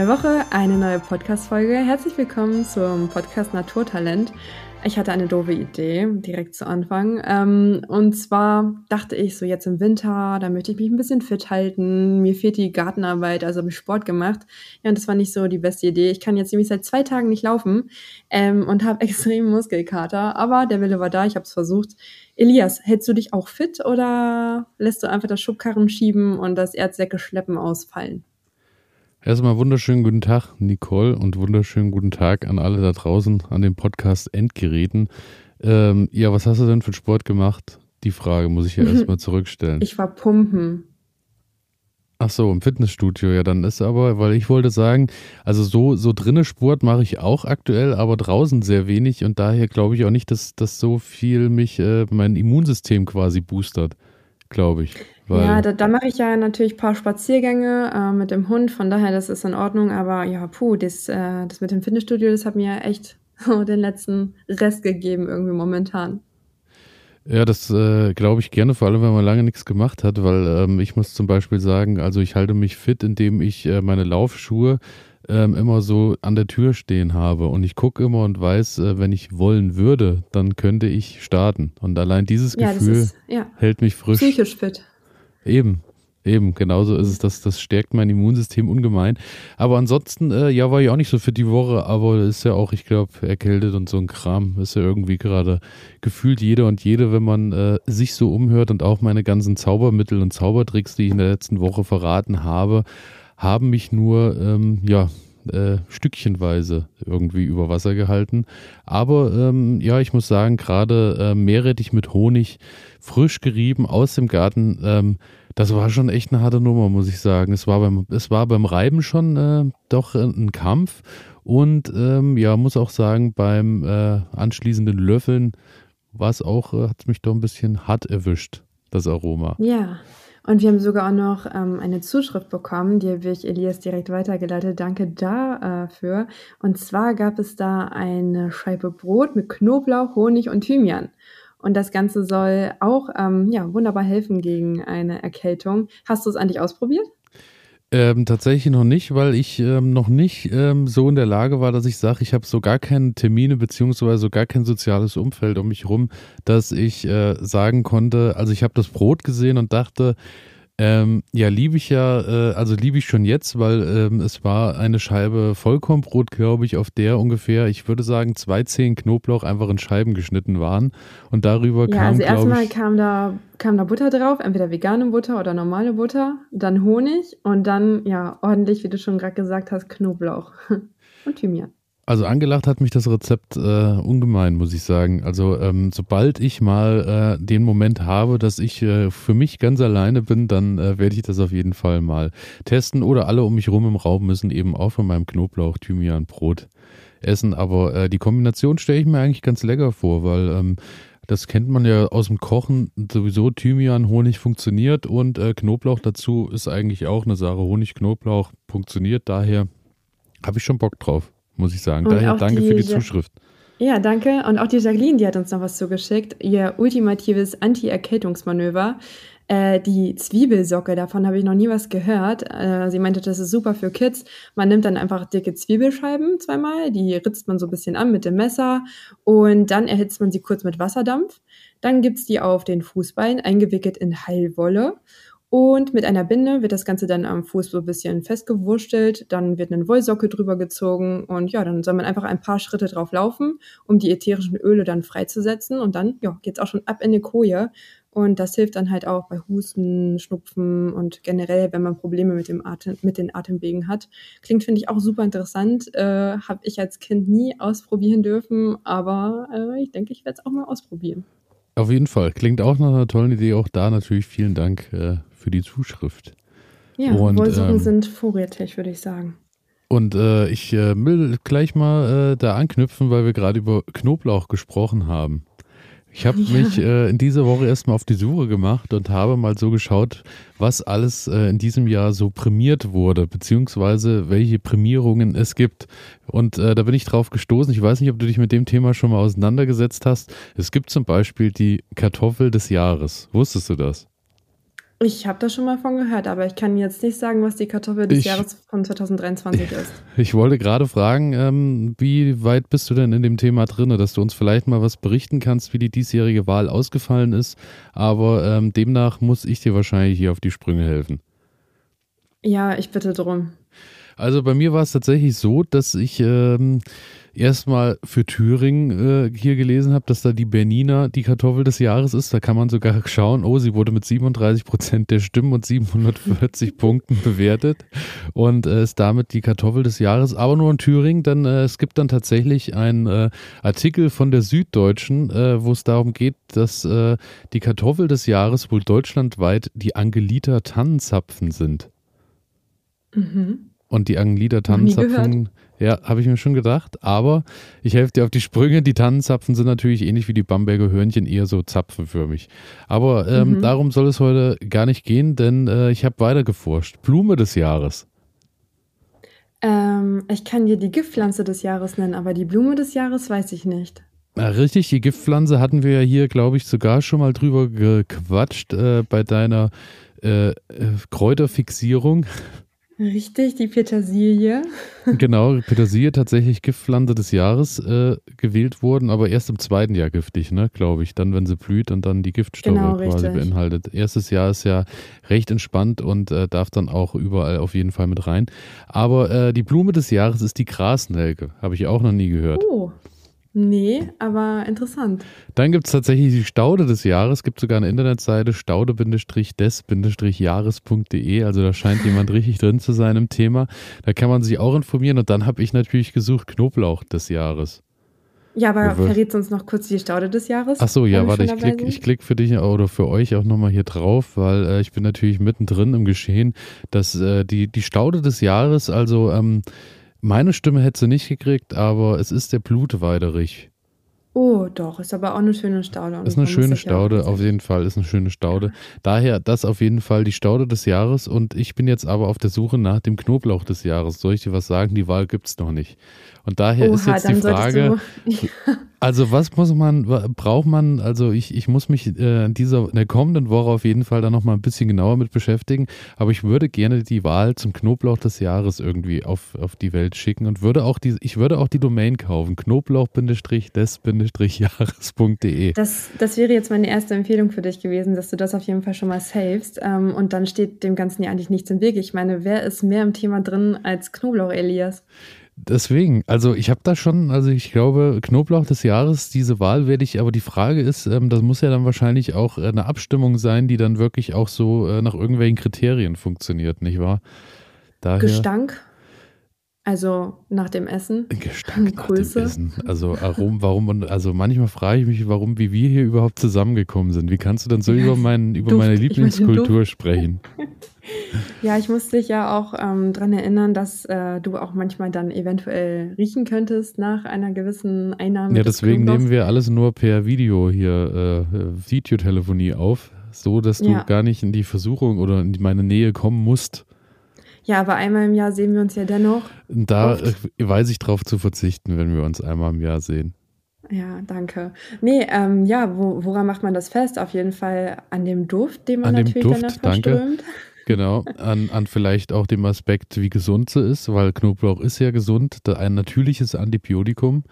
Neue Woche, eine neue Podcast-Folge. Herzlich willkommen zum Podcast Naturtalent. Ich hatte eine doofe Idee direkt zu Anfang. Ähm, und zwar dachte ich so jetzt im Winter, da möchte ich mich ein bisschen fit halten. Mir fehlt die Gartenarbeit, also habe ich Sport gemacht. Ja, und das war nicht so die beste Idee. Ich kann jetzt nämlich seit zwei Tagen nicht laufen ähm, und habe extrem Muskelkater. Aber der Wille war da, ich habe es versucht. Elias, hältst du dich auch fit oder lässt du einfach das Schubkarren schieben und das Erdsäcke schleppen ausfallen? Erstmal wunderschönen guten Tag, Nicole, und wunderschönen guten Tag an alle da draußen an den Podcast Endgeräten. Ähm, ja, was hast du denn für Sport gemacht? Die Frage muss ich ja erstmal zurückstellen. Ich war pumpen. Ach so, im Fitnessstudio, ja, dann ist aber, weil ich wollte sagen, also so, so drinne Sport mache ich auch aktuell, aber draußen sehr wenig und daher glaube ich auch nicht, dass, dass so viel mich, äh, mein Immunsystem quasi boostert, glaube ich. Ja, da, da mache ich ja natürlich ein paar Spaziergänge äh, mit dem Hund, von daher, das ist in Ordnung. Aber ja, puh, das, äh, das mit dem Fitnessstudio, das hat mir echt den letzten Rest gegeben, irgendwie momentan. Ja, das äh, glaube ich gerne, vor allem wenn man lange nichts gemacht hat, weil ähm, ich muss zum Beispiel sagen, also ich halte mich fit, indem ich äh, meine Laufschuhe ähm, immer so an der Tür stehen habe und ich gucke immer und weiß, äh, wenn ich wollen würde, dann könnte ich starten. Und allein dieses ja, Gefühl ist, ja, hält mich frisch. Psychisch fit. Eben, eben, genauso ist es. Das, das stärkt mein Immunsystem ungemein. Aber ansonsten, äh, ja, war ich auch nicht so für die Woche, aber ist ja auch, ich glaube, erkältet und so ein Kram. Ist ja irgendwie gerade gefühlt jeder und jede, wenn man äh, sich so umhört und auch meine ganzen Zaubermittel und Zaubertricks, die ich in der letzten Woche verraten habe, haben mich nur, ähm, ja, äh, stückchenweise irgendwie über Wasser gehalten. Aber ähm, ja, ich muss sagen, gerade äh, Meerrettich mit Honig, frisch gerieben aus dem Garten, ähm, das war schon echt eine harte Nummer, muss ich sagen. Es war beim, es war beim Reiben schon äh, doch ein Kampf. Und ähm, ja, muss auch sagen, beim äh, anschließenden Löffeln war es auch, äh, hat mich doch ein bisschen hart erwischt, das Aroma. Ja, und wir haben sogar auch noch ähm, eine Zuschrift bekommen, die habe ich Elias direkt weitergeleitet. Danke dafür. Und zwar gab es da eine Scheibe Brot mit Knoblauch, Honig und Thymian. Und das Ganze soll auch ähm, ja, wunderbar helfen gegen eine Erkältung. Hast du es eigentlich ausprobiert? Ähm, tatsächlich noch nicht, weil ich ähm, noch nicht ähm, so in der Lage war, dass ich sage, ich habe so gar keine Termine beziehungsweise so gar kein soziales Umfeld um mich rum, dass ich äh, sagen konnte, also ich habe das Brot gesehen und dachte, ähm, ja, liebe ich ja, äh, also liebe ich schon jetzt, weil ähm, es war eine Scheibe Vollkornbrot, glaube ich, auf der ungefähr, ich würde sagen, zwei Zehen Knoblauch einfach in Scheiben geschnitten waren. Und darüber ja, kam. Also erstmal kam da, kam da Butter drauf, entweder vegane Butter oder normale Butter, dann Honig und dann, ja, ordentlich, wie du schon gerade gesagt hast, Knoblauch und Thymian. Also angelacht hat mich das Rezept äh, ungemein, muss ich sagen. Also ähm, sobald ich mal äh, den Moment habe, dass ich äh, für mich ganz alleine bin, dann äh, werde ich das auf jeden Fall mal testen. Oder alle um mich rum im Raum müssen eben auch von meinem Knoblauch, Thymian, Brot essen. Aber äh, die Kombination stelle ich mir eigentlich ganz lecker vor, weil ähm, das kennt man ja aus dem Kochen. Sowieso Thymian, Honig funktioniert und äh, Knoblauch dazu ist eigentlich auch eine Sache. Honig, Knoblauch funktioniert. Daher habe ich schon Bock drauf muss ich sagen. Daher danke die, für die Zuschrift. Ja, danke. Und auch die Jacqueline, die hat uns noch was zugeschickt. Ihr ultimatives Anti-Erkältungsmanöver. Äh, die Zwiebelsocke, davon habe ich noch nie was gehört. Äh, sie meinte, das ist super für Kids. Man nimmt dann einfach dicke Zwiebelscheiben zweimal, die ritzt man so ein bisschen an mit dem Messer und dann erhitzt man sie kurz mit Wasserdampf. Dann gibt's die auf den Fußbein, eingewickelt in Heilwolle. Und mit einer Binde wird das Ganze dann am Fuß so ein bisschen festgewurstelt. Dann wird eine Wollsocke drüber gezogen und ja, dann soll man einfach ein paar Schritte drauf laufen, um die ätherischen Öle dann freizusetzen. Und dann ja, geht's auch schon ab in die Koje. Und das hilft dann halt auch bei Husten, Schnupfen und generell, wenn man Probleme mit, dem Atem, mit den Atemwegen hat. Klingt, finde ich, auch super interessant. Äh, Habe ich als Kind nie ausprobieren dürfen, aber äh, ich denke, ich werde es auch mal ausprobieren. Auf jeden Fall. Klingt auch nach einer tollen Idee. Auch da natürlich vielen Dank äh, für die Zuschrift. Ja, und, Wollsuchen ähm, sind vorrätig, würde ich sagen. Und äh, ich äh, will gleich mal äh, da anknüpfen, weil wir gerade über Knoblauch gesprochen haben. Ich habe ja. mich äh, in dieser Woche erstmal auf die Suche gemacht und habe mal so geschaut, was alles äh, in diesem Jahr so prämiert wurde, beziehungsweise welche Prämierungen es gibt. Und äh, da bin ich drauf gestoßen. Ich weiß nicht, ob du dich mit dem Thema schon mal auseinandergesetzt hast. Es gibt zum Beispiel die Kartoffel des Jahres. Wusstest du das? Ich habe da schon mal von gehört, aber ich kann jetzt nicht sagen, was die Kartoffel des Ich- Jahres von 2023 ist. Ich wollte gerade fragen, ähm, wie weit bist du denn in dem Thema drinne, dass du uns vielleicht mal was berichten kannst, wie die diesjährige Wahl ausgefallen ist. Aber ähm, demnach muss ich dir wahrscheinlich hier auf die Sprünge helfen. Ja, ich bitte drum. Also bei mir war es tatsächlich so, dass ich ähm, erstmal für Thüringen äh, hier gelesen habe, dass da die Bernina die Kartoffel des Jahres ist. Da kann man sogar schauen, oh, sie wurde mit 37 Prozent der Stimmen und 740 Punkten bewertet und äh, ist damit die Kartoffel des Jahres. Aber nur in Thüringen, denn äh, es gibt dann tatsächlich einen äh, Artikel von der Süddeutschen, äh, wo es darum geht, dass äh, die Kartoffel des Jahres wohl deutschlandweit die Angelita Tannenzapfen sind. Mhm. Und die nie Tannenzapfen, ja, habe ich mir schon gedacht. Aber ich helfe dir auf die Sprünge. Die Tannenzapfen sind natürlich ähnlich wie die Bamberger Hörnchen eher so zapfenförmig. Aber ähm, Mhm. darum soll es heute gar nicht gehen, denn äh, ich habe weiter geforscht. Blume des Jahres. Ähm, ich kann dir die Giftpflanze des Jahres nennen, aber die Blume des Jahres weiß ich nicht. Na, richtig, die Giftpflanze hatten wir ja hier, glaube ich, sogar schon mal drüber gequatscht äh, bei deiner äh, äh, Kräuterfixierung. Richtig, die Petersilie. genau, Petersilie tatsächlich Giftpflanze des Jahres äh, gewählt wurden, aber erst im zweiten Jahr giftig, ne, glaube ich. Dann, wenn sie blüht und dann die Giftstoffe Genau, quasi richtig. beinhaltet. Erstes Jahr ist ja recht entspannt und äh, darf dann auch überall auf jeden Fall mit rein. Aber äh, die Blume des Jahres ist die Grasnelke. Habe ich auch noch nie gehört. Oh. Nee, aber interessant. Dann gibt es tatsächlich die Staude des Jahres. Gibt sogar eine Internetseite staude-des-jahres.de. Also da scheint jemand richtig drin zu sein im Thema. Da kann man sich auch informieren. Und dann habe ich natürlich gesucht Knoblauch des Jahres. Ja, aber Ja, wir- verrätst uns noch kurz die Staude des Jahres? Ach so, ja, warte, ich klicke ich klick für dich oder für euch auch nochmal hier drauf, weil äh, ich bin natürlich mittendrin im Geschehen, dass äh, die, die Staude des Jahres, also ähm, meine Stimme hätte sie nicht gekriegt, aber es ist der Blutweiderich. Oh, doch, ist aber auch eine schöne Staude. Ist eine schöne Staude, auf jeden Fall ist eine schöne Staude. Daher das auf jeden Fall die Staude des Jahres und ich bin jetzt aber auf der Suche nach dem Knoblauch des Jahres. Soll ich dir was sagen? Die Wahl gibt's noch nicht. Und daher ist Oha, jetzt die Frage, also was muss man, braucht man, also ich, ich muss mich äh, in dieser, in der kommenden Woche auf jeden Fall da nochmal ein bisschen genauer mit beschäftigen, aber ich würde gerne die Wahl zum Knoblauch des Jahres irgendwie auf, auf die Welt schicken und würde auch die, ich würde auch die Domain kaufen, knoblauch-des-jahres.de. Das, das wäre jetzt meine erste Empfehlung für dich gewesen, dass du das auf jeden Fall schon mal savest. Ähm, und dann steht dem Ganzen ja eigentlich nichts im Weg. Ich meine, wer ist mehr im Thema drin als Knoblauch, Elias? Deswegen, also ich habe da schon, also ich glaube, Knoblauch des Jahres, diese Wahl werde ich, aber die Frage ist, ähm, das muss ja dann wahrscheinlich auch äh, eine Abstimmung sein, die dann wirklich auch so äh, nach irgendwelchen Kriterien funktioniert, nicht wahr? Daher, Gestank? Also nach dem Essen? Gestank nach dem Größe? Essen. Also warum, warum und also manchmal frage ich mich, warum, wie wir hier überhaupt zusammengekommen sind. Wie kannst du denn so über, meinen, über Duft. meine Ich meine, Lieblingskultur sprechen? Ja, ich muss dich ja auch ähm, daran erinnern, dass äh, du auch manchmal dann eventuell riechen könntest nach einer gewissen Einnahme. Ja, des deswegen nehmen wir alles nur per Video hier, äh, Videotelefonie auf, so dass du Ja. gar nicht in die Versuchung oder in meine Nähe kommen musst. Ja, aber einmal im Jahr sehen wir uns ja dennoch. Da Oft. äh, weiß ich drauf zu verzichten, wenn wir uns einmal im Jahr sehen. Ja, danke. Nee, ähm, ja, wo, woran macht man das fest? Auf jeden Fall an dem Duft, den man An dem natürlich Duft, dann danke. Genau, an, an vielleicht auch dem Aspekt, wie gesund sie ist, weil Knoblauch ist ja gesund, da ein natürliches Antibiotikum.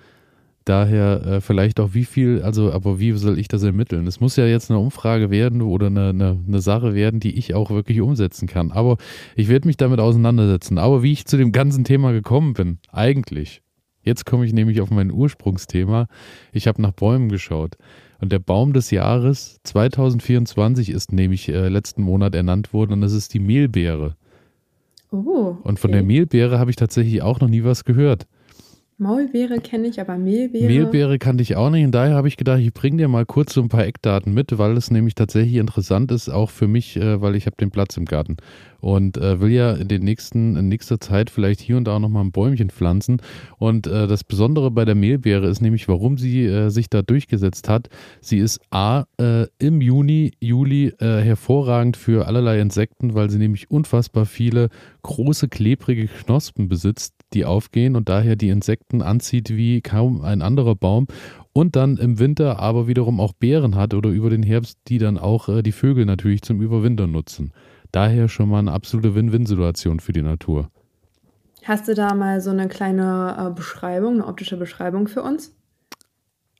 Daher äh, vielleicht auch wie viel, also aber wie soll ich das ermitteln? Es muss ja jetzt eine Umfrage werden oder eine, eine, eine Sache werden, die ich auch wirklich umsetzen kann. Aber ich werde mich damit auseinandersetzen. Aber wie ich zu dem ganzen Thema gekommen bin, eigentlich. Jetzt komme ich nämlich auf mein Ursprungsthema. Ich habe nach Bäumen geschaut. Und der Baum des Jahres 2024 ist nämlich äh, letzten Monat ernannt worden und das ist die Mehlbeere. Oh, Und von okay. der Mehlbeere habe ich tatsächlich auch noch nie was gehört. Maulbeere kenne ich, aber Mehlbeere. Mehlbeere kannte ich auch nicht und daher habe ich gedacht, ich bringe dir mal kurz so ein paar Eckdaten mit, weil es nämlich tatsächlich interessant ist, auch für mich, äh, weil ich habe den Platz im Garten und äh, will ja in den nächsten, in nächster Zeit vielleicht hier und da noch mal ein Bäumchen pflanzen. Und äh, das Besondere bei der Mehlbeere ist nämlich, warum sie äh, sich da durchgesetzt hat. Sie ist A äh, im Juni, Juli äh, hervorragend für allerlei Insekten, weil sie nämlich unfassbar viele große klebrige Knospen besitzt, die aufgehen und daher die Insekten anzieht wie kaum ein anderer Baum und dann im Winter aber wiederum auch Beeren hat oder über den Herbst, die dann auch äh, die Vögel natürlich zum Überwintern nutzen. Daher schon mal eine absolute Win-Win-Situation für die Natur. Hast du da mal so eine kleine äh, Beschreibung, eine optische Beschreibung für uns?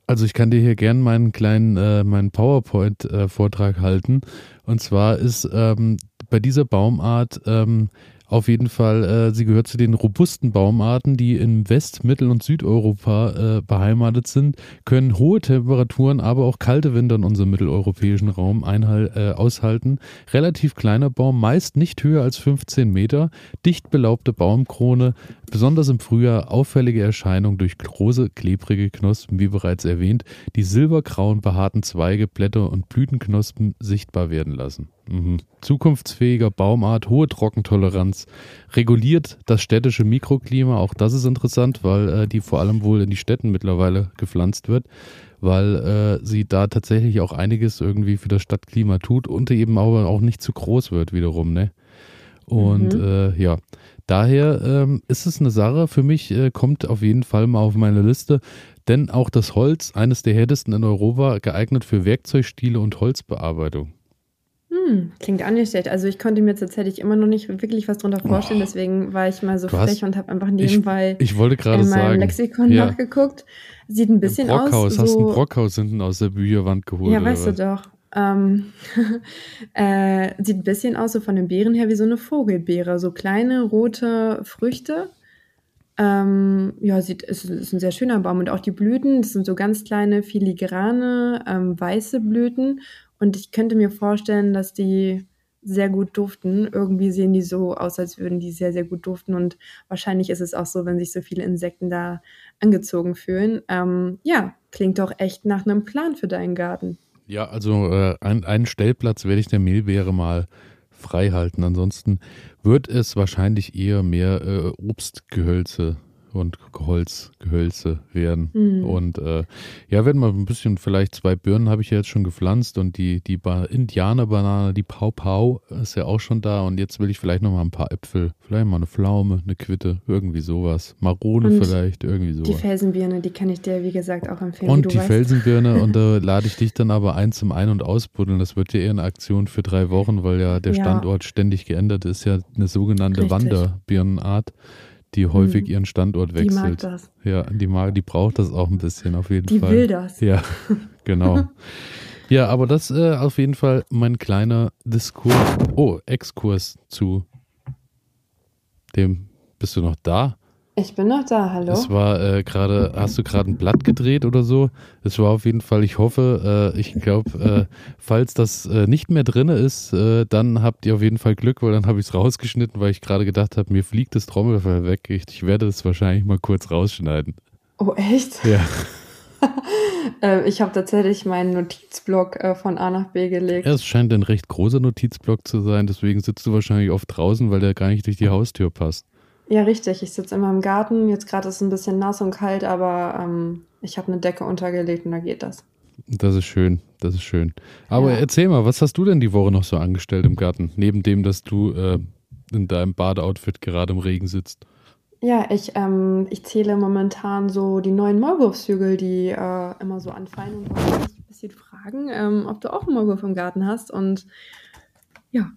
Also ich kann dir hier gerne meinen kleinen, äh, meinen PowerPoint-Vortrag äh, halten. Und zwar ist ähm, bei dieser Baumart ähm, auf jeden Fall, äh, sie gehört zu den robusten Baumarten, die in West-, Mittel- und Südeuropa äh, beheimatet sind, können hohe Temperaturen, aber auch kalte Winter in unserem mitteleuropäischen Raum einhal äh, aushalten. Relativ kleiner Baum, meist nicht höher als 15 Meter, dicht belaubte Baumkrone, besonders im Frühjahr auffällige Erscheinung durch große, klebrige Knospen, wie bereits erwähnt, die silbergrauen behaarten Zweige, Blätter und Blütenknospen sichtbar werden lassen. Mhm. Zukunftsfähiger Baumart, hohe Trockentoleranz, reguliert das städtische Mikroklima. Auch das ist interessant, weil äh, die vor allem wohl in die Städten mittlerweile gepflanzt wird, weil äh, sie da tatsächlich auch einiges irgendwie für das Stadtklima tut und eben aber auch nicht zu groß wird wiederum, ne? Und mhm. äh, ja, daher ähm, ist es eine Sache für mich, äh, kommt auf jeden Fall mal auf meine Liste, denn auch das Holz, eines der härtesten in Europa, geeignet für Werkzeugstile und Holzbearbeitung. Hm, klingt auch nicht schlecht. Also ich konnte mir tatsächlich immer noch nicht wirklich was drunter vorstellen, oh, deswegen war ich mal so frech und habe einfach nebenbei ich, ich wollte gerade in meinem sagen, Lexikon ja. nachgeguckt. Sieht ein bisschen Brockhaus, aus. So, hast du ein Brockhaus hinten aus der Bücherwand geholt? Ja, weißt du doch. Ähm, äh, sieht ein bisschen aus, so von den Beeren her, wie so eine Vogelbeere. So kleine rote Früchte. Ähm, ja, sieht, ist, ist ein sehr schöner Baum. Und auch die Blüten, das sind so ganz kleine, filigrane, ähm, weiße Blüten. Und ich könnte mir vorstellen, dass die sehr gut duften. Irgendwie sehen die so aus, als würden die sehr, sehr gut duften. Und wahrscheinlich ist es auch so, wenn sich so viele Insekten da angezogen fühlen. Ähm, ja, klingt doch echt nach einem Plan für deinen Garten. Ja, also äh, ein, einen Stellplatz werde ich der Mehlbeere mal frei halten. Ansonsten wird es wahrscheinlich eher mehr äh, Obstgehölze und Holzgehölze werden. Mhm. Und äh, ja, werden wir ein bisschen, vielleicht zwei Birnen habe ich ja jetzt schon gepflanzt und die, die ba Indianerbanane, die Pau Pau ist ja auch schon da und jetzt will ich vielleicht noch mal ein paar Äpfel, vielleicht mal eine Pflaume, eine Quitte, irgendwie sowas. Marone und vielleicht, irgendwie sowas. Die Felsenbirne, die kann ich dir, wie gesagt, auch empfehlen. Und die weißt. Felsenbirne und da lade ich dich dann aber ein zum Ein- und Ausbuddeln. Das wird ja eher eine Aktion für drei Wochen, weil ja der ja. Standort ständig geändert ist, ja eine sogenannte Richtig. Wanderbirnenart die häufig mhm. ihren Standort wechselt. Die mag das. Ja, die mag, die braucht das auch ein bisschen auf jeden die Fall. Die will das. Ja, genau. ja, aber das äh, auf jeden Fall mein kleiner Diskurs, oh, Exkurs zu dem. Bist du noch da? Ich bin noch da, hallo. Es war äh, gerade, hast du gerade ein Blatt gedreht oder so? Es war auf jeden Fall, ich hoffe, äh, ich glaube, äh, falls das äh, nicht mehr drin ist, äh, dann habt ihr auf jeden Fall Glück, weil dann habe ich es rausgeschnitten, weil ich gerade gedacht habe, mir fliegt das Trommelfell weg. Ich, ich werde es wahrscheinlich mal kurz rausschneiden. Oh, echt? Ja. Äh, ich habe tatsächlich meinen Notizblock von A nach B gelegt. Ja, es scheint ein recht großer Notizblock zu sein, deswegen sitzt du wahrscheinlich oft draußen, weil der gar nicht durch die Haustür passt. Ja, richtig. Ich sitze immer im Garten. Jetzt gerade ist es ein bisschen nass und kalt, aber ähm, ich habe eine Decke untergelegt und da geht das. Das ist schön, das ist schön. Aber ja. erzähl mal, was hast du denn die Woche noch so angestellt im Garten? Neben dem, dass du äh, in deinem Badeoutfit gerade im Regen sitzt. Ja, ich, ähm, ich zähle momentan so die neuen Maulwurfshügel, die äh, immer so anfallen und wollte dich ein bisschen fragen, ähm, ob du auch einen Maulwurf im Garten hast. Und ja,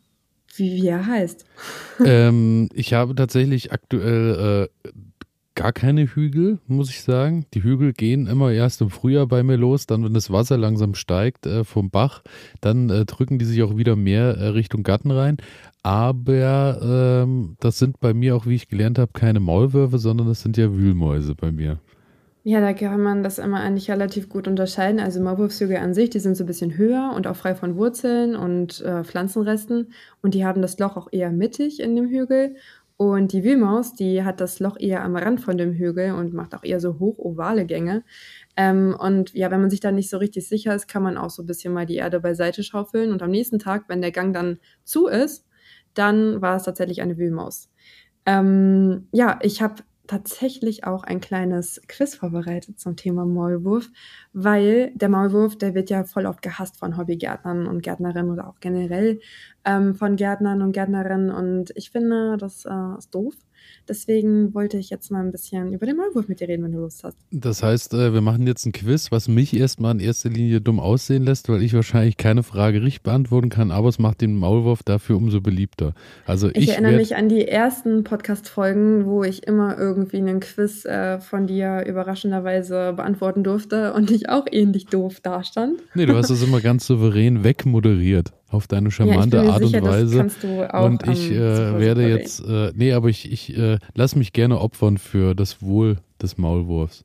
wie, wie er heißt. ähm, ich habe tatsächlich aktuell äh, gar keine Hügel, muss ich sagen. Die Hügel gehen immer erst im Frühjahr bei mir los, dann, wenn das Wasser langsam steigt äh, vom Bach, dann äh, drücken die sich auch wieder mehr äh, Richtung Garten rein. Aber ähm, das sind bei mir auch, wie ich gelernt habe, keine Maulwürfe, sondern das sind ja Wühlmäuse bei mir. Ja, da kann man das immer eigentlich relativ gut unterscheiden. Also Maulwurfshügel an sich, die sind so ein bisschen höher und auch frei von Wurzeln und äh, Pflanzenresten. Und die haben das Loch auch eher mittig in dem Hügel. Und die Wühlmaus, die hat das Loch eher am Rand von dem Hügel und macht auch eher so hoch-ovale Gänge. Ähm, und ja, wenn man sich da nicht so richtig sicher ist, kann man auch so ein bisschen mal die Erde beiseite schaufeln. Und am nächsten Tag, wenn der Gang dann zu ist, dann war es tatsächlich eine Wühlmaus. Ähm, ja, ich habe tatsächlich auch ein kleines Quiz vorbereitet zum Thema Maulwurf, weil der Maulwurf, der wird ja voll oft gehasst von Hobbygärtnern und Gärtnerinnen oder auch generell ähm, von Gärtnern und Gärtnerinnen und ich finde, das äh, ist doof. Deswegen wollte ich jetzt mal ein bisschen über den Maulwurf mit dir reden, wenn du Lust hast. Das heißt, äh, wir machen jetzt ein Quiz, was mich erstmal in erster Linie dumm aussehen lässt, weil ich wahrscheinlich keine Frage richtig beantworten kann, aber es macht den Maulwurf dafür umso beliebter. Also ich, ich erinnere mich an die ersten Podcast-Folgen, wo ich immer irgendwie einen Quiz äh, von dir überraschenderweise beantworten durfte und ich auch ähnlich doof dastand. Nee, du hast es immer ganz souverän wegmoderiert auf deine charmante ja, Art sicher, und Weise. und ich äh, werde jetzt, äh, nee, aber ich, ich äh, lass mich gerne opfern für das Wohl des Maulwurfs.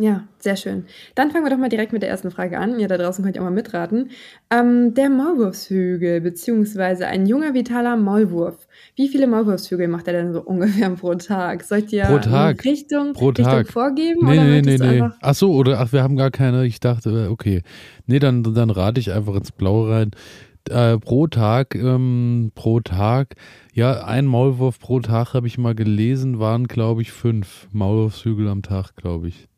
Ja, sehr schön. Dann fangen wir doch mal direkt mit der ersten Frage an. Ihr da draußen könnt ihr auch mal mitraten. Ähm, der Maulwurfshügel, beziehungsweise ein junger, vitaler Maulwurf. Wie viele Maulwurfshügel macht er denn so ungefähr pro Tag? Sollt ihr pro Tag. Richtung, pro Richtung Tag. vorgeben? Nee, oder nee, nee, nee. Ach so, oder ach, wir haben gar keine. Ich dachte, okay. Nee, dann, dann rate ich einfach ins Blaue rein äh, pro Tag, ähm, pro Tag, ja, ein Maulwurf pro Tag habe ich mal gelesen, waren, glaube ich, fünf Maulwurfshügel am Tag, glaube ich.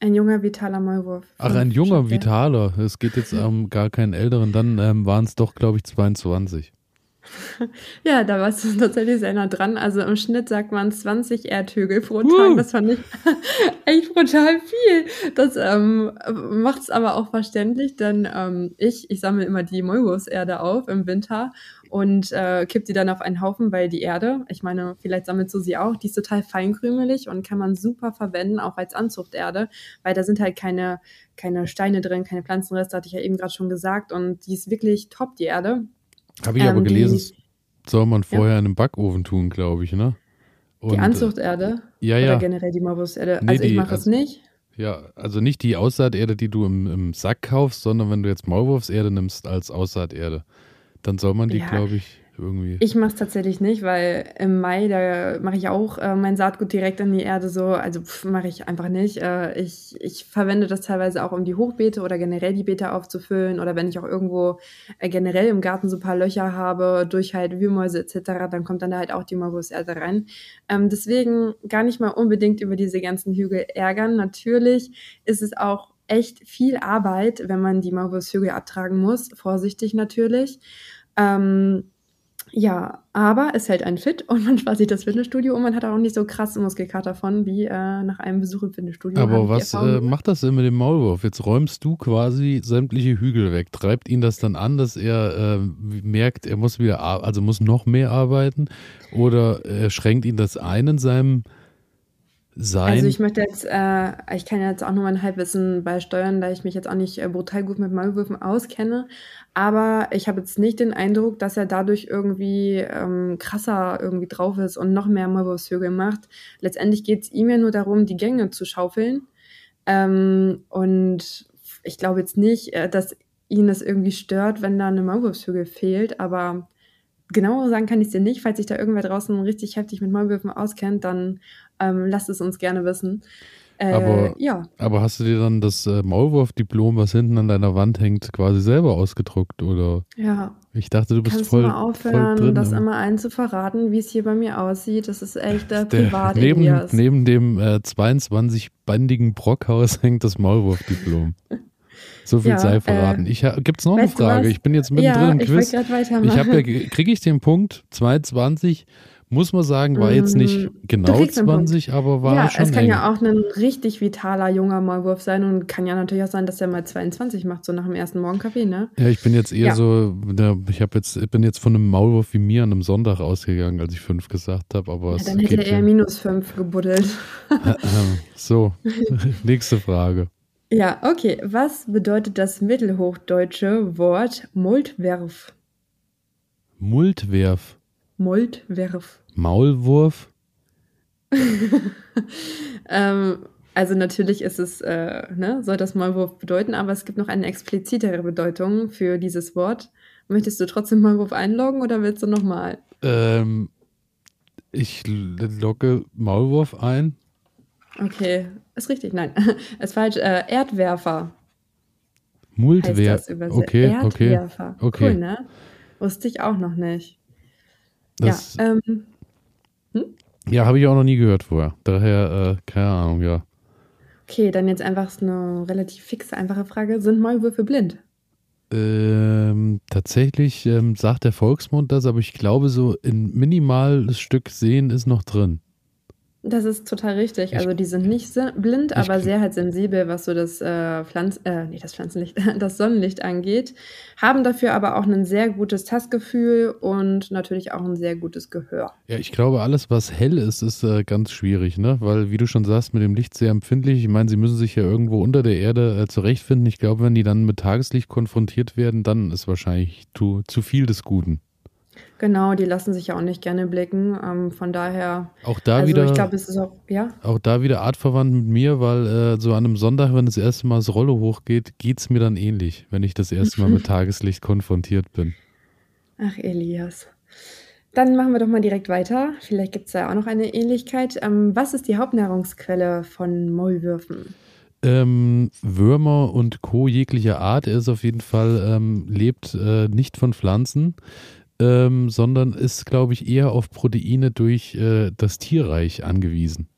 Ein junger, vitaler Maulwurf. Ach, ein junger, vitaler. Es geht jetzt um gar keinen älteren. Dann ähm, waren es doch, glaube ich, 22. Ja, da warst du tatsächlich sehr nah dran. Also im Schnitt sagt man 20 Erdhügel pro Tag. Das fand ich echt brutal viel. Das ähm, macht es aber auch verständlich, denn ähm, ich, ich sammle immer die Maulwurfserde auf im Winter und äh, kipp die dann auf einen Haufen, weil die Erde, ich meine, vielleicht sammelst du sie auch, die ist total feinkrümelig und kann man super verwenden, auch als Anzuchterde, weil da sind halt keine, keine Steine drin, keine Pflanzenreste, hatte ich ja eben gerade schon gesagt. Und die ist wirklich top, die Erde. Habe ich ähm, aber gelesen, die, soll man vorher ja. in einem Backofen tun, glaube ich, ne? Und, die Anzuchterde? Ja, ja. Oder generell die Mabuserde? Nee, also ich mache es also, nicht. Ja, also nicht die Aussaaterde, die du im, im Sack kaufst, sondern wenn du jetzt Maulwurfserde nimmst als Aussaaterde, dann soll man die, ja. glaube ich, irgendwie. Ich mache es tatsächlich nicht, weil im Mai, da mache ich auch äh, mein Saatgut direkt in die Erde so. Also mache ich einfach nicht. Äh, ich, ich verwende das teilweise auch, um die Hochbeete oder generell die Beete aufzufüllen. Oder wenn ich auch irgendwo äh, generell im Garten so ein paar Löcher habe, durch halt Wühlmäuse etc., dann kommt dann da halt auch die Maulwurfserde rein. Ähm, deswegen gar nicht mal unbedingt über diese ganzen Hügel ärgern. Natürlich ist es auch echt viel Arbeit, wenn man die Maulwurfshügel abtragen muss. Vorsichtig natürlich. Ähm, ja, aber es hält einen fit und man spart sich das Fitnessstudio und man hat auch nicht so krass Muskelkater von wie äh, nach einem Besuch im Fitnessstudio. Aber was äh, macht das denn mit dem Maulwurf? Jetzt räumst du quasi sämtliche Hügel weg. Treibt ihn das dann an, dass er äh, merkt, er muss wieder, also muss noch mehr arbeiten? Oder äh, schränkt ihn das ein in seinem sein. Also ich möchte jetzt, äh, ich kann jetzt auch nur mein Halbwissen beisteuern, da ich mich jetzt auch nicht äh, brutal gut mit Maulwürfen auskenne. Aber ich habe jetzt nicht den Eindruck, dass er dadurch irgendwie ähm, krasser irgendwie drauf ist und noch mehr Maulwurfshügel macht. Letztendlich geht es ihm ja nur darum, die Gänge zu schaufeln. Ähm, und ich glaube jetzt nicht, äh, dass ihn das irgendwie stört, wenn da eine Maulwurfshügel fehlt, aber genau sagen kann ich es dir nicht. Falls sich da irgendwer draußen richtig heftig mit Maulwürfen auskennt, dann ähm, lasst es uns gerne wissen. Äh, aber, ja. aber hast du dir dann das äh, Maulwurf-Diplom, was hinten an deiner Wand hängt, quasi selber ausgedruckt? Oder? Ja. Ich dachte, du bist Kannst voll. Kannst mal aufhören, drin, das immer allen zu verraten, wie es hier bei mir aussieht? Das ist echt äh, privat. neben, neben dem äh, 22-bandigen Brockhaus hängt das Maulwurf-Diplom. So viel ja, sei verraten. Äh, Gibt es noch eine Frage? Ich bin jetzt mittendrin ja, im Quiz. Ich, ich habe ja, kriege ich den Punkt 220 muss man sagen, war jetzt nicht mm, genau 20, aber war ja, schon. Es kann eng. ja auch ein richtig vitaler junger Maulwurf sein und kann ja natürlich auch sein, dass er mal 22 macht, so nach dem ersten Morgenkaffee, ne? Ja, ich bin jetzt eher ja. so, ich habe jetzt, bin jetzt von einem Maulwurf wie mir an einem Sonntag ausgegangen, als ich fünf gesagt habe, aber ja, dann hätte er eher minus fünf gebuddelt. so, nächste Frage. Ja, okay. Was bedeutet das mittelhochdeutsche Wort Multwerf? Multwerf. Multwerf. Maulwurf? ähm, also natürlich ist es, äh, ne, soll das Maulwurf bedeuten, aber es gibt noch eine explizitere Bedeutung für dieses Wort. Möchtest du trotzdem Maulwurf einloggen oder willst du nochmal? Ähm, ich logge Maulwurf ein. Okay, ist richtig, nein. ist falsch. Äh, Erdwerfer. Multwerfer. Okay, Erdwerfer. okay. Cool, ne? Wusste ich auch noch nicht. Das, ja, ähm, hm? ja habe ich auch noch nie gehört vorher. Daher, äh, keine Ahnung, ja. Okay, dann jetzt einfach eine relativ fixe, einfache Frage. Sind Maulwürfe blind? Ähm, tatsächlich ähm, sagt der Volksmund das, aber ich glaube, so ein minimales Stück Sehen ist noch drin. Das ist total richtig. Ich, Also die sind nicht blind, aber sehr halt sensibel, was so das äh, Pflanz äh, nee, das Pflanzenlicht, das Sonnenlicht angeht, haben dafür aber auch ein sehr gutes Tastgefühl und natürlich auch ein sehr gutes Gehör. ja, ich glaube, alles, was hell ist, ist äh, ganz schwierig, ne? Weil, wie du schon sagst, mit dem Licht sehr empfindlich. Ich meine, sie müssen sich ja irgendwo unter der Erde äh, zurechtfinden. Ich glaube, wenn die dann mit Tageslicht konfrontiert werden, dann ist wahrscheinlich zu, zu viel des Guten. Genau, die lassen sich ja auch nicht gerne blicken. Ähm, von daher, Auch da also ich wieder glaube, es ist auch, ja, Auch da wieder artverwandt mit mir, weil äh, so an einem Sonntag, wenn das erste Mal das Rollo hochgeht, geht es mir dann ähnlich, wenn ich das erste Mal mit Tageslicht konfrontiert bin. ach Elias. Dann machen wir doch mal direkt weiter. Vielleicht gibt es da auch noch eine Ähnlichkeit. Ähm, was ist die Hauptnahrungsquelle von Maulwürfen? Ähm, Würmer und Co. jeglicher Art, er ist auf jeden Fall, ähm, lebt äh, nicht von Pflanzen, ähm, sondern ist, glaube ich, eher auf Proteine durch äh, das Tierreich angewiesen.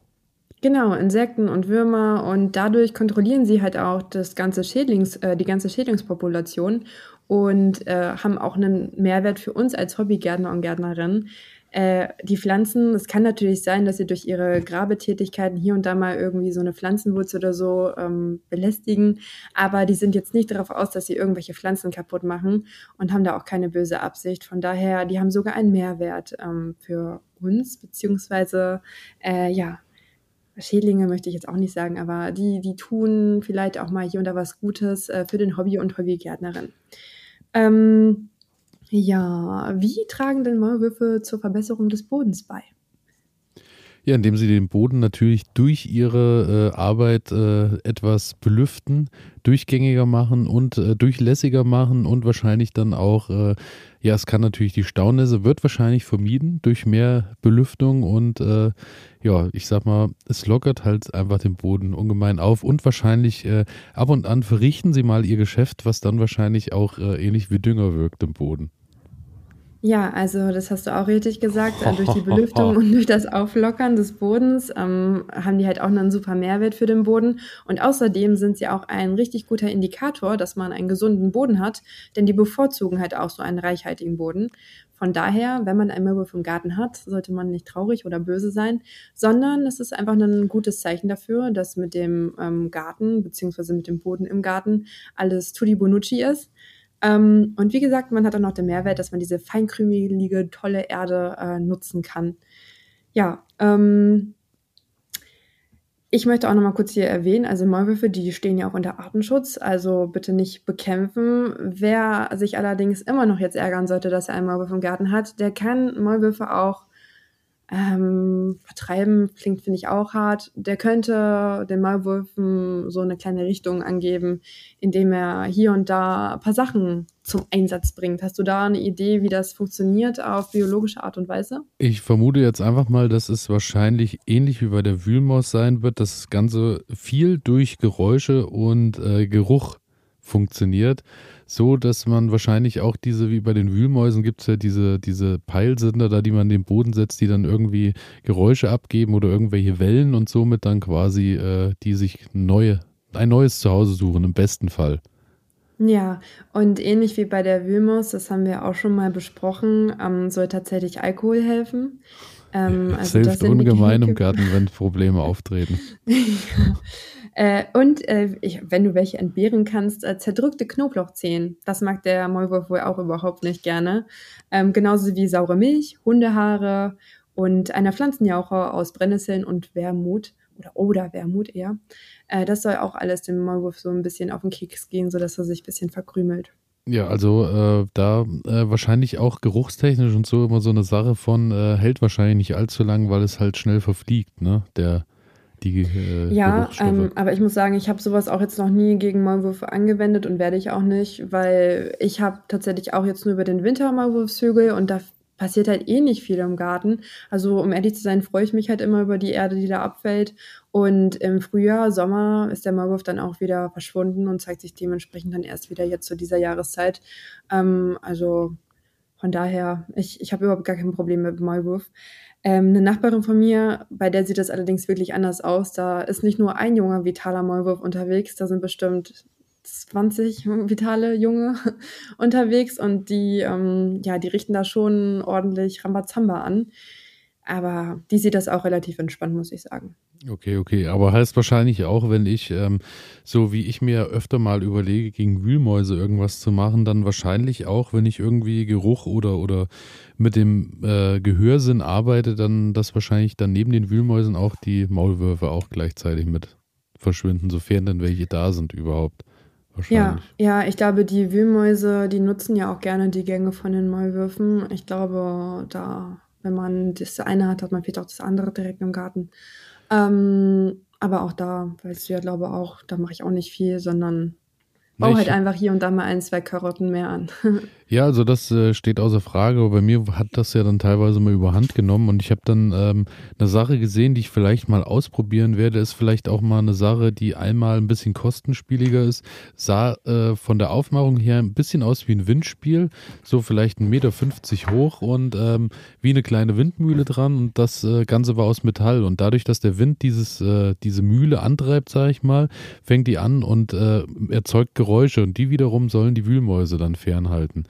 Genau, Insekten und Würmer und dadurch kontrollieren sie halt auch das ganze Schädlings, äh, die ganze Schädlingspopulation und äh, haben auch einen Mehrwert für uns als Hobbygärtner und Gärtnerinnen. Äh, die Pflanzen, es kann natürlich sein, dass sie durch ihre Grabetätigkeiten hier und da mal irgendwie so eine Pflanzenwurzel oder so ähm, belästigen, aber die sind jetzt nicht darauf aus, dass sie irgendwelche Pflanzen kaputt machen und haben da auch keine böse Absicht. Von daher, die haben sogar einen Mehrwert ähm, für uns, beziehungsweise äh, ja, Schädlinge möchte ich jetzt auch nicht sagen, aber die, die tun vielleicht auch mal hier und da was Gutes äh, für den Hobby und Hobbygärtnerin. Ähm, ja, wie tragen denn Maulwürfe zur Verbesserung des Bodens bei? Ja, indem sie den Boden natürlich durch ihre äh, Arbeit äh, etwas belüften, durchgängiger machen und äh, durchlässiger machen und wahrscheinlich dann auch, äh, ja, es kann natürlich die Staunässe, wird wahrscheinlich vermieden durch mehr Belüftung und äh, ja, ich sag mal, es lockert halt einfach den Boden ungemein auf und wahrscheinlich äh, ab und an verrichten sie mal ihr Geschäft, was dann wahrscheinlich auch äh, ähnlich wie Dünger wirkt im Boden. Ja, also das hast du auch richtig gesagt. Äh, durch die Belüftung und durch das Auflockern des Bodens ähm, haben die halt auch einen super Mehrwert für den Boden. Und außerdem sind sie auch ein richtig guter Indikator, dass man einen gesunden Boden hat, denn die bevorzugen halt auch so einen reichhaltigen Boden. Von daher, wenn man einen Maulwurf im Garten hat, sollte man nicht traurig oder böse sein, sondern es ist einfach ein gutes Zeichen dafür, dass mit dem ähm, Garten beziehungsweise mit dem Boden im Garten alles tutti bonucci ist. Ähm, und wie gesagt, man hat auch noch den Mehrwert, dass man diese feinkrümelige, tolle Erde äh, nutzen kann. Ja, ähm, ich möchte auch noch mal kurz hier erwähnen, also Maulwürfe, die stehen ja auch unter Artenschutz, also bitte nicht bekämpfen. Wer sich allerdings immer noch jetzt ärgern sollte, dass er einen Maulwurf im Garten hat, der kann Maulwürfe auch ähm, vertreiben. Klingt, finde ich, auch hart. Der könnte den Maulwürfen so eine kleine Richtung angeben, indem er hier und da ein paar Sachen zum Einsatz bringt. Hast du da eine Idee, wie das funktioniert auf biologische Art und Weise? Ich vermute jetzt einfach mal, dass es wahrscheinlich ähnlich wie bei der Wühlmaus sein wird, dass das Ganze viel durch Geräusche und äh, Geruch funktioniert, so dass man wahrscheinlich auch diese, wie bei den Wühlmäusen gibt es ja diese, diese Peilsender da, die man in den Boden setzt, die dann irgendwie Geräusche abgeben oder irgendwelche Wellen und somit dann quasi äh, die sich neue, ein neues Zuhause suchen, im besten Fall. Ja, und ähnlich wie bei der Wühlmaus, das haben wir auch schon mal besprochen, ähm, soll tatsächlich Alkohol helfen. Ähm, also hilft das sind ungemein im Garten, wenn Probleme auftreten. ja. Äh, und äh, ich, wenn du welche entbehren kannst, äh, zerdrückte Knoblauchzehen. Das mag der Maulwurf wohl auch überhaupt nicht gerne. Ähm, genauso wie saure Milch, Hundehaare und einer Pflanzenjauche aus Brennnesseln und Wermut oder oder Wermut eher. Äh, das soll auch alles dem Maulwurf so ein bisschen auf den Keks gehen, sodass er sich ein bisschen verkrümelt. Ja, also äh, da äh, wahrscheinlich auch geruchstechnisch und so immer so eine Sache von, äh, hält wahrscheinlich nicht allzu lang, weil es halt schnell verfliegt, ne? Der, die äh, Ja, ähm, aber ich muss sagen, ich habe sowas auch jetzt noch nie gegen Maulwürfe angewendet und werde ich auch nicht, weil ich habe tatsächlich auch jetzt nur über den Winter Maulwurfshügel und da passiert halt eh nicht viel im Garten. Also um ehrlich zu sein, freue ich mich halt immer über die Erde, die da abfällt. Und im Frühjahr, Sommer ist der Maulwurf dann auch wieder verschwunden und zeigt sich dementsprechend dann erst wieder jetzt zu dieser Jahreszeit. Ähm, also von daher, ich, ich habe überhaupt gar kein Problem mit Maulwurf. Ähm, eine Nachbarin von mir, bei der sieht das allerdings wirklich anders aus. Da ist nicht nur ein junger, vitaler Maulwurf unterwegs, da sind bestimmt 20 vitale Junge unterwegs und die, ähm, ja, die richten da schon ordentlich Rambazamba an. Aber die sieht das auch relativ entspannt, muss ich sagen. Okay, okay. Aber heißt wahrscheinlich auch, wenn ich, ähm, so wie ich mir öfter mal überlege, gegen Wühlmäuse irgendwas zu machen, dann wahrscheinlich auch, wenn ich irgendwie Geruch oder, oder mit dem äh, Gehörsinn arbeite, dann, dass wahrscheinlich dann neben den Wühlmäusen auch die Maulwürfe auch gleichzeitig mit verschwinden, sofern denn welche da sind überhaupt. Ja, ja, ich glaube, die Wühlmäuse, die nutzen ja auch gerne die Gänge von den Maulwürfen. Ich glaube, da, wenn man das eine hat, hat man vielleicht auch das andere direkt im Garten. Ähm, aber auch da, weißt du ja, glaube auch, da mache ich auch nicht viel, sondern Bau halt einfach hier und da mal ein, zwei Karotten mehr an. ja, also das äh, steht außer Frage, aber bei mir hat das ja dann teilweise mal überhand genommen und ich habe dann ähm, eine Sache gesehen, die ich vielleicht mal ausprobieren werde, ist vielleicht auch mal eine Sache, die einmal ein bisschen kostenspieliger ist, sah äh, von der Aufmachung her ein bisschen aus wie ein Windspiel, so vielleicht 1,50 Meter hoch und ähm, wie eine kleine Windmühle dran und das äh, Ganze war aus Metall. Und dadurch, dass der Wind dieses, äh, diese Mühle antreibt, sage ich mal, fängt die an und äh, erzeugt Geräusche und die wiederum sollen die Wühlmäuse dann fernhalten.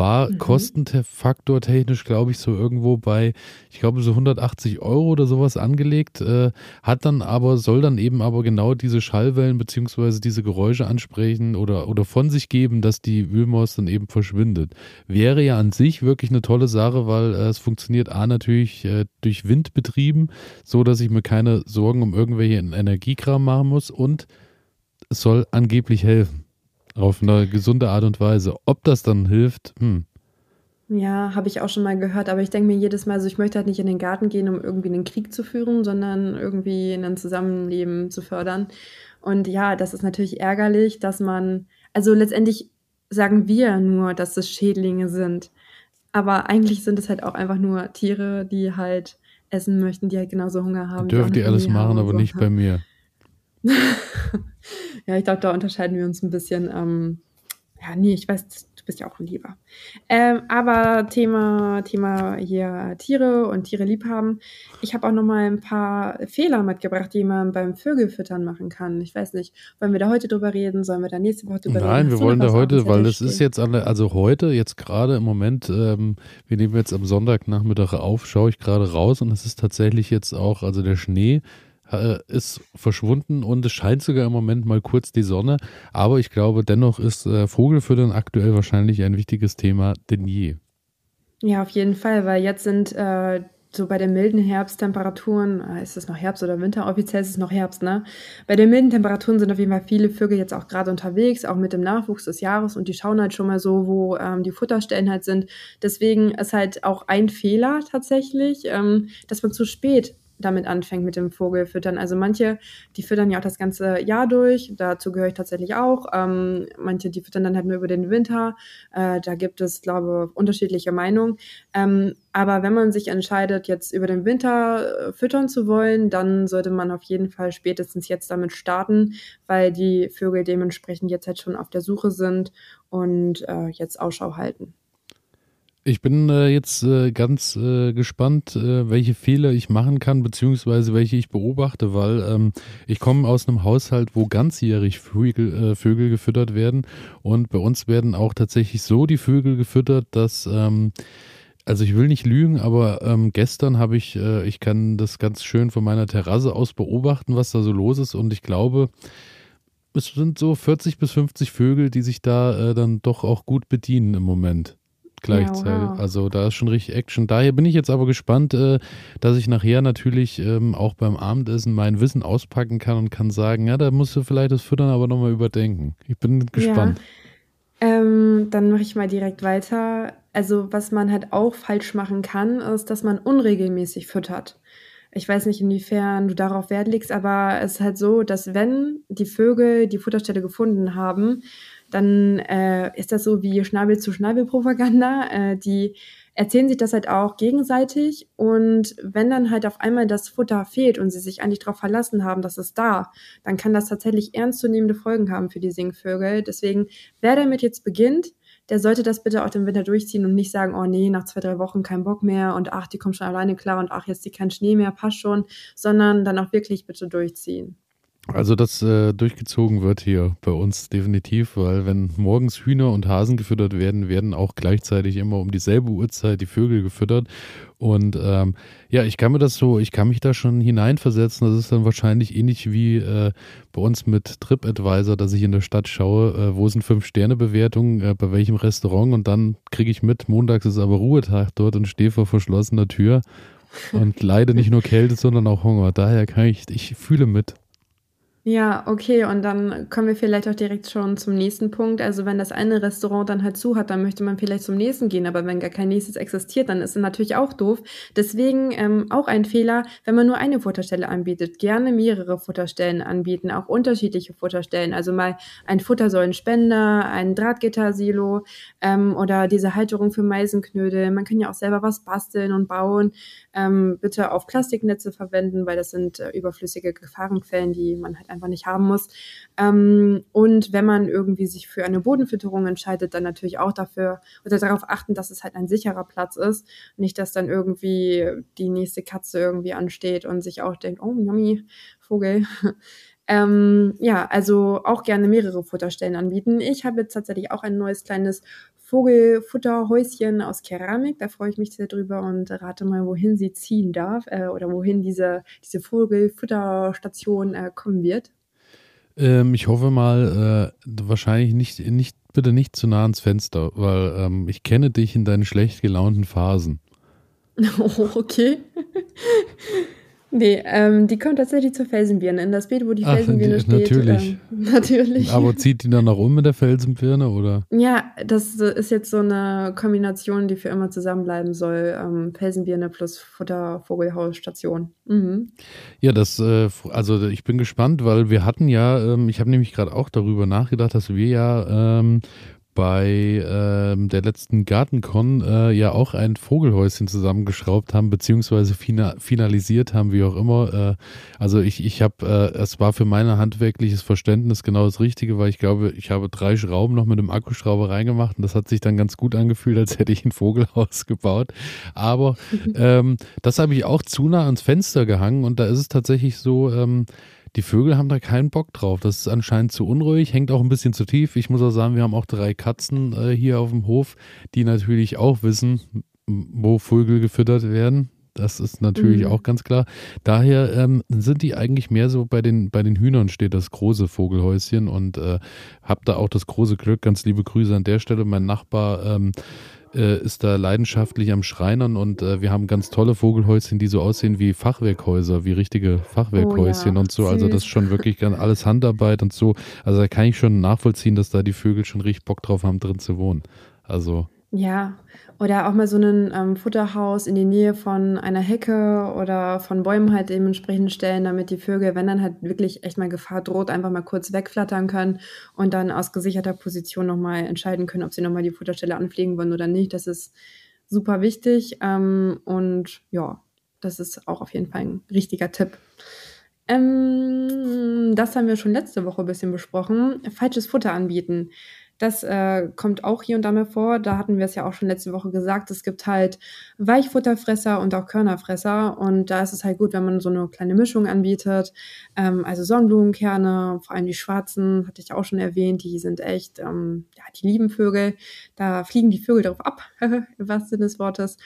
War mhm. Kostenfaktor technisch, glaube ich, so irgendwo bei, ich glaube, so 180 Euro oder sowas angelegt, äh, hat dann aber, soll dann eben aber genau diese Schallwellen beziehungsweise diese Geräusche ansprechen oder, oder von sich geben, dass die Wühlmaus dann eben verschwindet. Wäre ja an sich wirklich eine tolle Sache, weil äh, es funktioniert A natürlich äh, durch Wind betrieben, so dass ich mir keine Sorgen um irgendwelche Energiekram machen muss und es soll angeblich helfen. Auf eine gesunde Art und Weise. Ob das dann hilft, hm. Ja, habe ich auch schon mal gehört, aber ich denke mir jedes Mal so, ich möchte halt nicht in den Garten gehen, um irgendwie einen Krieg zu führen, sondern irgendwie ein Zusammenleben zu fördern. Und ja, das ist natürlich ärgerlich, dass man, also letztendlich sagen wir nur, dass es Schädlinge sind. Aber eigentlich sind es halt auch einfach nur Tiere, die halt essen möchten, die halt genauso Hunger haben. Dürfen die alles machen, aber so. nicht bei mir. ja, ich glaube, da unterscheiden wir uns ein bisschen. Ähm, ja, nee, ich weiß, du bist ja auch ein Lieber. Ähm, aber Thema, Thema hier Tiere und Tiere liebhaben. Ich habe auch noch mal ein paar Fehler mitgebracht, die man beim Vögelfüttern machen kann. Ich weiß nicht, wollen wir da heute drüber reden? Sollen wir da nächste Woche drüber Nein, reden? Nein, wir wollen da heute, weil das ist jetzt alle, also heute, jetzt gerade im Moment, ähm, wir nehmen jetzt am Sonntagnachmittag auf, schaue ich gerade raus und es ist tatsächlich jetzt auch, also der Schnee ist verschwunden und es scheint sogar im Moment mal kurz die Sonne. Aber ich glaube, dennoch ist äh, Vogelfüttern aktuell wahrscheinlich ein wichtiges Thema denn je. Ja, auf jeden Fall, weil jetzt sind äh, so bei den milden Herbsttemperaturen, äh, ist es noch Herbst oder Winter? Offiziell ist es noch Herbst, ne? Bei den milden Temperaturen sind auf jeden Fall viele Vögel jetzt auch gerade unterwegs, auch mit dem Nachwuchs des Jahres und die schauen halt schon mal so, wo ähm, die Futterstellen halt sind. Deswegen ist halt auch ein Fehler tatsächlich, ähm, dass man zu spät damit anfängt mit dem Vogelfüttern. Also manche, die füttern ja auch das ganze Jahr durch, dazu gehöre ich tatsächlich auch. Ähm, manche, die füttern dann halt nur über den Winter. Äh, da gibt es, glaube ich, unterschiedliche Meinungen. Ähm, aber wenn man sich entscheidet, jetzt über den Winter äh, füttern zu wollen, dann sollte man auf jeden Fall spätestens jetzt damit starten, weil die Vögel dementsprechend jetzt halt schon auf der Suche sind und äh, jetzt Ausschau halten. Ich bin äh, jetzt äh, ganz äh, gespannt, äh, welche Fehler ich machen kann, beziehungsweise welche ich beobachte, weil ähm, ich komme aus einem Haushalt, wo ganzjährig Vögel, äh, Vögel gefüttert werden. Und bei uns werden auch tatsächlich so die Vögel gefüttert, dass, ähm, also ich will nicht lügen, aber ähm, gestern habe ich, äh, ich kann das ganz schön von meiner Terrasse aus beobachten, was da so los ist. Und ich glaube, es sind so 40 bis 50 Vögel, die sich da dann doch auch gut bedienen im Moment gleichzeitig. Ja, wow. Also da ist schon richtig Action. Daher bin ich jetzt aber gespannt, äh, dass ich nachher natürlich ähm, auch beim Abendessen mein Wissen auspacken kann und kann sagen, ja, da musst du vielleicht das Füttern aber nochmal überdenken. Ich bin gespannt. Ja. Ähm, dann mache ich mal direkt weiter. Also was man halt auch falsch machen kann, ist, dass man unregelmäßig füttert. Ich weiß nicht, inwiefern du darauf Wert legst, aber es ist halt so, dass wenn die Vögel die Futterstelle gefunden haben, dann äh, ist das so wie Schnabel zu Schnabel-Propaganda. Äh, die erzählen sich das halt auch gegenseitig und wenn dann halt auf einmal das Futter fehlt und sie sich eigentlich darauf verlassen haben, dass es da, dann kann das tatsächlich ernstzunehmende Folgen haben für die Singvögel. Deswegen, wer damit jetzt beginnt, der sollte das bitte auch den Winter durchziehen und nicht sagen, oh nee, nach zwei, drei Wochen kein Bock mehr und ach, die kommen schon alleine klar und ach, jetzt die kein Schnee mehr, passt schon, sondern dann auch wirklich bitte durchziehen. Also das äh, durchgezogen wird hier bei uns definitiv, weil wenn morgens Hühner und Hasen gefüttert werden, werden auch gleichzeitig immer um dieselbe Uhrzeit die Vögel gefüttert. Und ähm, ja, ich kann mir das so, ich kann mich da schon hineinversetzen. Das ist dann wahrscheinlich ähnlich wie äh, bei uns mit TripAdvisor, dass ich in der Stadt schaue, äh, wo sind Fünf-Sterne-Bewertungen, äh, bei welchem Restaurant und dann kriege ich mit, montags ist aber Ruhetag dort und stehe vor verschlossener Tür und leide nicht nur Kälte, sondern auch Hunger. Daher kann ich, ich fühle mit. Ja, okay, und dann kommen wir vielleicht auch direkt schon zum nächsten Punkt. Also wenn das eine Restaurant dann halt zu hat, dann möchte man vielleicht zum nächsten gehen, aber wenn gar kein nächstes existiert, dann ist es natürlich auch doof. Deswegen ähm, auch ein Fehler, wenn man nur eine Futterstelle anbietet. Gerne mehrere Futterstellen anbieten, auch unterschiedliche Futterstellen. Also mal ein Futtersäulenspender, ein Drahtgittersilo ähm, oder diese Halterung für Meisenknödel. Man kann ja auch selber was basteln und bauen. Ähm, bitte auf Plastiknetze verwenden, weil das sind äh, überflüssige Gefahrenquellen, die man halt einfach nicht haben muss. Ähm, und wenn man irgendwie sich für eine Bodenfütterung entscheidet, dann natürlich auch dafür oder darauf achten, dass es halt ein sicherer Platz ist. Nicht, dass dann irgendwie die nächste Katze irgendwie ansteht und sich auch denkt, oh, yummy, Vogel. Ähm, ja, also auch gerne mehrere Futterstellen anbieten. Ich habe jetzt tatsächlich auch ein neues kleines Vogelfutterhäuschen aus Keramik. Da freue ich mich sehr drüber und rate mal, wohin sie ziehen darf äh, oder wohin diese, diese Vogelfutterstation äh, kommen wird. Ähm, ich hoffe mal, äh, wahrscheinlich nicht, nicht, bitte nicht zu nah ans Fenster, weil ähm, ich kenne dich in deinen schlecht gelaunten Phasen. Oh, okay. Nee, ähm, die kommt tatsächlich zur Felsenbirne, in das Beet, wo die Ach, Felsenbirne die, steht. Natürlich. Ähm, natürlich. Aber zieht die dann noch um mit der Felsenbirne, oder? Ja, das ist jetzt so eine Kombination, die für immer zusammenbleiben soll. Ähm, Felsenbirne plus Futtervogelhausstation. Mhm. Ja, das, äh, also ich bin gespannt, weil wir hatten ja, ähm, ich habe nämlich gerade auch darüber nachgedacht, dass wir ja ähm, bei ähm, der letzten Gartencon äh, ja auch ein Vogelhäuschen zusammengeschraubt haben, beziehungsweise fina finalisiert haben, wie auch immer. Äh, also ich, ich habe, äh, es war für mein handwerkliches Verständnis genau das Richtige, weil ich glaube, ich habe drei Schrauben noch mit einem Akkuschrauber reingemacht und das hat sich dann ganz gut angefühlt, als hätte ich ein Vogelhaus gebaut. Aber ähm, das habe ich auch zu nah ans Fenster gehangen und da ist es tatsächlich so, ähm, die Vögel haben da keinen Bock drauf. Das ist anscheinend zu unruhig, hängt auch ein bisschen zu tief. Ich muss auch sagen, wir haben auch drei Katzen äh, hier auf dem Hof, die natürlich auch wissen, wo Vögel gefüttert werden. Das ist natürlich mhm. auch ganz klar. Daher ähm, sind die eigentlich mehr so bei den, bei den Hühnern steht das große Vogelhäuschen und äh, habe da auch das große Glück. Ganz liebe Grüße an der Stelle. Mein Nachbar ähm, äh, ist da leidenschaftlich am Schreinern und äh, wir haben ganz tolle Vogelhäuschen, die so aussehen wie Fachwerkhäuser, wie richtige Fachwerkhäuschen oh, ja. und so. Also das ist schon wirklich ganz alles Handarbeit und so. Also da kann ich schon nachvollziehen, dass da die Vögel schon richtig Bock drauf haben, drin zu wohnen. Also ja, oder auch mal so ein ähm, Futterhaus in die Nähe von einer Hecke oder von Bäumen halt dementsprechend stellen, damit die Vögel, wenn dann halt wirklich echt mal Gefahr droht, einfach mal kurz wegflattern können und dann aus gesicherter Position nochmal entscheiden können, ob sie nochmal die Futterstelle anfliegen wollen oder nicht. Das ist super wichtig ähm, und ja, das ist auch auf jeden Fall ein richtiger Tipp. Ähm, das haben wir schon letzte Woche ein bisschen besprochen. Falsches Futter anbieten. Das äh, kommt auch hier und da mal vor. Da hatten wir es ja auch schon letzte Woche gesagt. Es gibt halt Weichfutterfresser und auch Körnerfresser. Und da ist es halt gut, wenn man so eine kleine Mischung anbietet. Ähm, also Sonnenblumenkerne, vor allem die schwarzen, hatte ich auch schon erwähnt. Die sind echt, ähm, ja, die lieben Vögel. Da fliegen die Vögel darauf ab, im wahrsten Sinne des Wortes.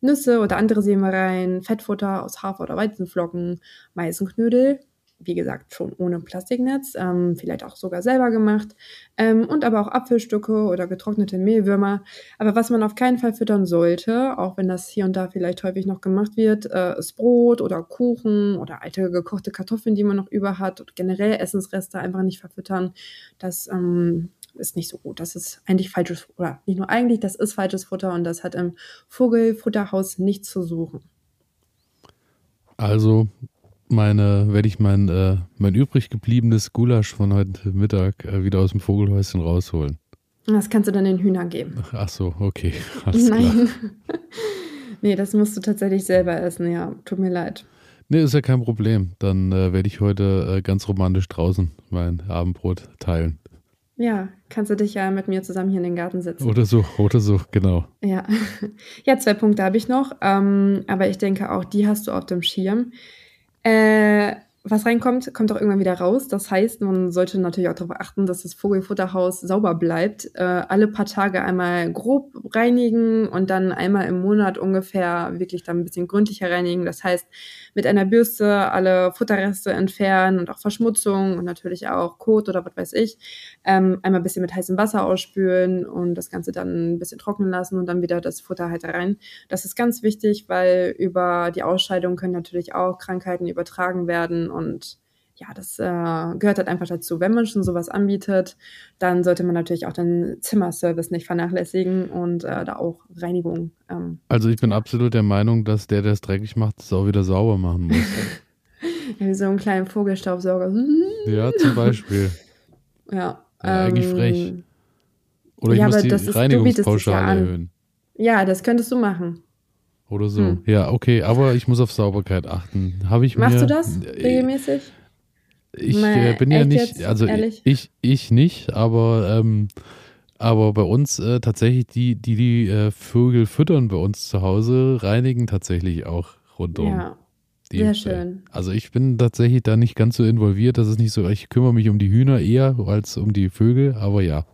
Nüsse oder andere Sämereien, Fettfutter aus Hafer- oder Weizenflocken, Meisenknödel, wie gesagt, schon ohne Plastiknetz, ähm, vielleicht auch sogar selber gemacht. Ähm, und aber auch Apfelstücke oder getrocknete Mehlwürmer. Aber was man auf keinen Fall füttern sollte, auch wenn das hier und da vielleicht häufig noch gemacht wird, äh, ist Brot oder Kuchen oder alte gekochte Kartoffeln, die man noch über hat. Und generell Essensreste einfach nicht verfüttern. Das ähm, ist nicht so gut. Das ist eigentlich falsches, oder nicht nur eigentlich, das ist falsches Futter und das hat im Vogelfutterhaus nichts zu suchen. Also meine, werde ich mein, äh, mein übrig gebliebenes Gulasch von heute Mittag äh, wieder aus dem Vogelhäuschen rausholen. Das kannst du dann den Hühnern geben. Ach so, okay. Alles Nein. nee, das musst du tatsächlich selber essen, ja. Tut mir leid. Nee, ist ja kein Problem. Dann äh, werde ich heute äh, ganz romantisch draußen mein Abendbrot teilen. Ja, kannst du dich ja mit mir zusammen hier in den Garten setzen. Oder so, oder so, genau. Ja, ja zwei Punkte habe ich noch, ähm, aber ich denke auch, die hast du auf dem Schirm. Äh, was reinkommt, kommt auch irgendwann wieder raus. Das heißt, man sollte natürlich auch darauf achten, dass das Vogelfutterhaus sauber bleibt. Äh, alle paar Tage einmal grob reinigen und dann einmal im Monat ungefähr wirklich dann ein bisschen gründlicher reinigen. Das heißt, mit einer Bürste alle Futterreste entfernen und auch Verschmutzung und natürlich auch Kot oder was weiß ich. Ähm, einmal ein bisschen mit heißem Wasser ausspülen und das Ganze dann ein bisschen trocknen lassen und dann wieder das Futter halt rein. Das ist ganz wichtig, weil über die Ausscheidung können natürlich auch Krankheiten übertragen werden und ja, das äh, gehört halt einfach dazu. Wenn man schon sowas anbietet, dann sollte man natürlich auch den Zimmerservice nicht vernachlässigen und äh, da auch Reinigung. Ähm, also ich bin absolut der Meinung, dass der, der es dreckig macht, es auch wieder sauber machen muss. Wie so einen kleinen Vogelstaubsauger. ja, zum Beispiel. Ja. ja eigentlich ähm, frech. Oder ich ja, muss die Reinigungspauschale ja erhöhen. Ja, das könntest du machen. Oder so. Hm. Ja, okay, aber ich muss auf Sauberkeit achten. Habe ich Machst mir, du das Äh, regelmäßig? Ich Mal äh, bin ja nicht, jetzt, also ehrlich? ich, ich nicht, aber, ähm, aber bei uns äh, tatsächlich die, die die äh, Vögel füttern bei uns zu Hause, reinigen tatsächlich auch rundum. Ja, die, sehr schön. Also ich bin tatsächlich da nicht ganz so involviert. Das ist nicht so, ich kümmere mich um die Hühner eher als um die Vögel, aber ja.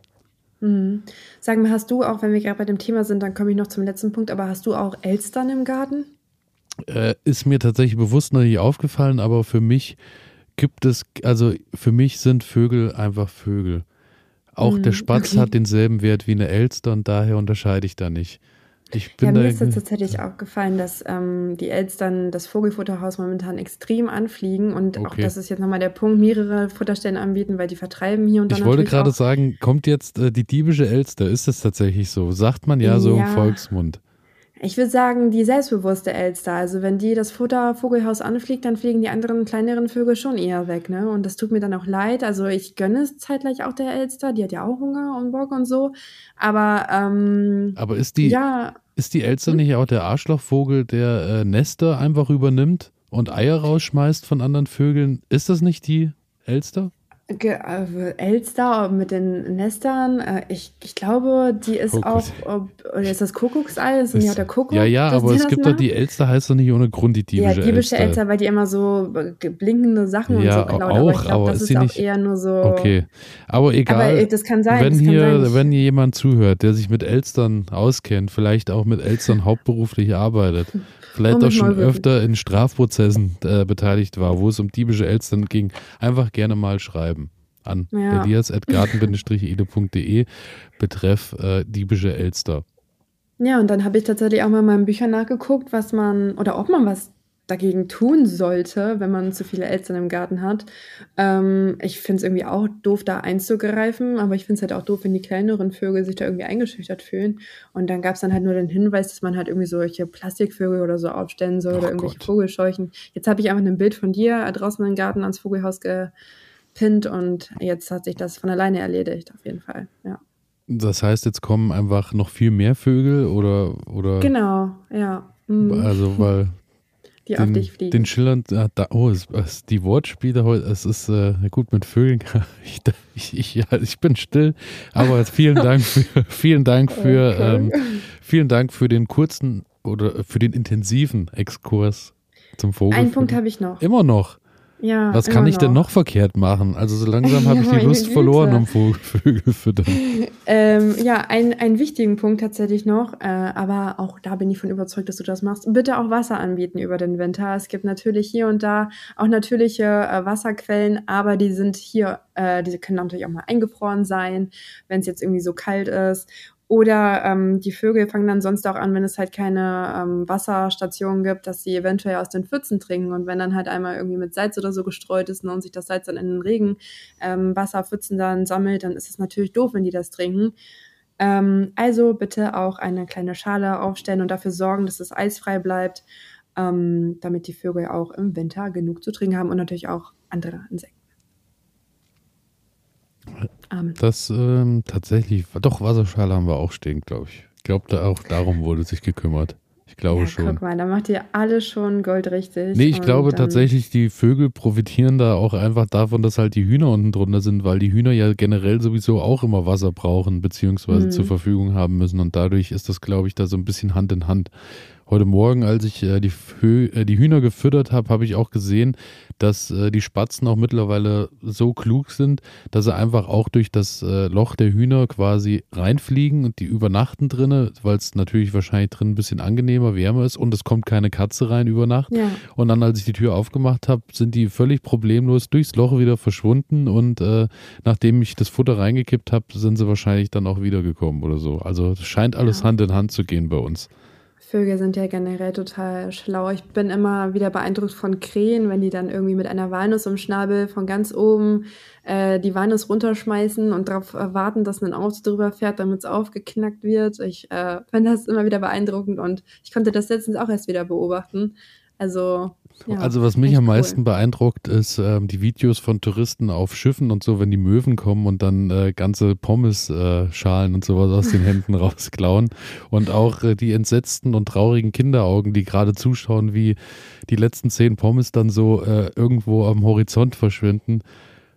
Mhm. Sag mal, hast du auch, wenn wir gerade bei dem Thema sind, dann komme ich noch zum letzten Punkt, aber hast du auch Elstern im Garten? Äh, ist mir tatsächlich bewusst noch nicht aufgefallen, aber für mich gibt es, also für mich sind Vögel einfach Vögel. Auch der Mm, Spatz okay. hat denselben Wert wie eine Elster und daher unterscheide ich da nicht. Ich bin Ja, da mir ist jetzt tatsächlich aufgefallen, dass ähm, die Elstern das Vogelfutterhaus momentan extrem anfliegen und auch Okay. das ist jetzt nochmal der Punkt, mehrere Futterstellen anbieten, weil die vertreiben hier und da ich wollte gerade auch. sagen, kommt jetzt äh, die diebische Elster? Ist das tatsächlich so? Sagt man ja so im. Volksmund. Ich würde sagen, die selbstbewusste Elster. Also wenn die das Futtervogelhaus anfliegt, dann fliegen die anderen kleineren Vögel schon eher weg, ne? Und das tut mir dann auch leid. Also ich gönne es zeitgleich auch der Elster. Die hat ja auch Hunger und Bock und so. Aber ähm, Aber ist die, ja, ist die Hm? Elster nicht auch der Arschlochvogel, der äh, Nester einfach übernimmt und Eier rausschmeißt von anderen Vögeln? Ist das nicht die Elster? Ge äh, Elster mit den Nestern, äh, ich, ich glaube, die ist Kokos. auch, äh, oder ist das Kuckucksei? Ist nicht auch der Kuckuck? ja, ja, aber es gibt doch die Elster, heißt doch nicht ohne Grund die Ja, diebische, diebische Elster. Elster, weil die immer so äh, blinkende Sachen Ja, und so klaut. auch, aber ich glaube, das ist ist, sie auch nicht- eher nur so. Okay, aber egal. Aber äh, das kann sein. wenn kann hier, sein. Wenn hier jemand zuhört, der sich mit Elstern auskennt, vielleicht auch mit Elstern hauptberuflich arbeitet, vielleicht auch schon öfter in Strafprozessen äh, beteiligt war, wo es um diebische Elstern ging, einfach gerne mal schreiben an Ja. elias.garten-ede.de betreff äh, diebische Elster. Ja, und dann habe ich tatsächlich auch mal in meinen Büchern nachgeguckt, was man oder ob man was dagegen tun sollte, wenn man zu viele Elstern im Garten hat. Ähm, ich finde es irgendwie auch doof, da einzugreifen, aber ich finde es halt auch doof, wenn die kleineren Vögel sich da irgendwie eingeschüchtert fühlen. Und dann gab es dann halt nur den Hinweis, dass man halt irgendwie solche Plastikvögel oder so aufstellen soll Ach oder irgendwelche Gott. Vogelscheuchen. Jetzt habe ich einfach ein Bild von dir draußen im Garten ans Vogelhaus gepinnt und jetzt hat sich das von alleine erledigt, auf jeden Fall. Ja. Das heißt, jetzt kommen einfach noch viel mehr Vögel oder, oder Genau, ja. Mhm. also weil die auf den, dich fliegen. den Schillern, da, oh, es, es, die Wortspiele heute, es ist äh, gut mit Vögeln. Ich, ich, ich, ja, ich bin still, aber vielen Dank für, vielen Dank für, Okay. ähm, vielen Dank für den kurzen oder für den intensiven Exkurs zum Vogel. Einen Punkt habe ich noch. Immer noch. Ja, Was kann ich denn noch verkehrt machen? Also so langsam habe ich Ja, die meine Lust Güte. verloren um Vogel, Vögel füttern. Ähm, ja, ein, einen wichtigen Punkt tatsächlich noch, äh, aber auch da bin ich von überzeugt, dass du das machst. Bitte auch Wasser anbieten über den Winter. Es gibt natürlich hier und da auch natürliche äh, Wasserquellen, aber die sind hier, äh, diese können natürlich auch mal eingefroren sein, wenn es jetzt irgendwie so kalt ist. Oder ähm, die Vögel fangen dann sonst auch an, wenn es halt keine ähm, Wasserstationen gibt, dass sie eventuell aus den Pfützen trinken. Und wenn dann halt einmal irgendwie mit Salz oder so gestreut ist ne, und sich das Salz dann in den Regen ähm, Wasserpfützen dann sammelt, dann ist es natürlich doof, wenn die das trinken. Ähm, also bitte auch eine kleine Schale aufstellen und dafür sorgen, dass es eisfrei bleibt, ähm, damit die Vögel auch im Winter genug zu trinken haben und natürlich auch andere Insekten. Ähm, Das ähm, tatsächlich, doch, Wasserschale haben wir auch stehen, glaube ich. Ich glaube, da auch darum wurde sich gekümmert. Ich glaube ja, schon. guck mal, da macht ihr alle schon Gold richtig. Nee, ich glaube tatsächlich, die Vögel profitieren da auch einfach davon, dass halt die Hühner unten drunter sind, weil die Hühner ja generell sowieso auch immer Wasser brauchen, beziehungsweise Mhm. zur Verfügung haben müssen. Und dadurch ist das, glaube ich, da so ein bisschen Hand in Hand. Heute Morgen, als ich äh, die, äh, die, Hühner gefüttert habe, habe ich auch gesehen, dass äh, die Spatzen auch mittlerweile so klug sind, dass sie einfach auch durch das äh, Loch der Hühner quasi reinfliegen und die übernachten drinnen, weil es natürlich wahrscheinlich drin ein bisschen angenehmer, wärmer ist und es kommt keine Katze rein über Nacht. Ja. Und dann, als ich die Tür aufgemacht habe, sind die völlig problemlos durchs Loch wieder verschwunden und äh, nachdem ich das Futter reingekippt habe, sind sie wahrscheinlich dann auch wiedergekommen oder so. Also es scheint alles ja. Hand in Hand zu gehen bei uns. Vögel sind ja generell total schlau. Ich bin immer wieder beeindruckt von Krähen, wenn die dann irgendwie mit einer Walnuss im Schnabel von ganz oben äh, die Walnuss runterschmeißen und darauf warten, dass ein Auto drüber fährt, damit es aufgeknackt wird. Ich äh, finde das immer wieder beeindruckend und ich konnte das letztens auch erst wieder beobachten. Also ja, also was mich am meisten beeindruckt, ist ähm, die Videos von Touristen auf Schiffen und so, wenn die Möwen kommen und dann äh, ganze Pommes-Schalen äh, und sowas aus den Händen rausklauen. Und auch äh, die entsetzten und traurigen Kinderaugen, die gerade zuschauen, wie die letzten zehn Pommes dann so äh, irgendwo am Horizont verschwinden.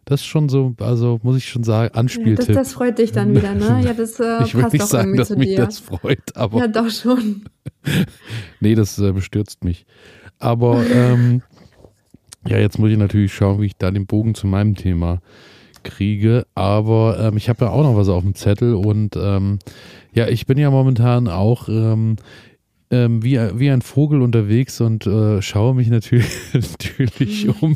Das ist schon so, also muss ich schon sagen, Anspieltipp. Ja, das, das, freut dich dann wieder, ne? Ja, das äh, Ich will nicht sagen, dass mich dir. das freut, aber. Ja, doch schon. nee, das äh, bestürzt mich. Aber ähm, ja, jetzt muss ich natürlich schauen, wie ich da den Bogen zu meinem Thema kriege. Aber ähm, ich habe ja auch noch was auf dem Zettel und ähm, ja, ich bin ja momentan auch ähm, ähm, wie, wie ein Vogel unterwegs und äh, schaue mich natürlich, natürlich um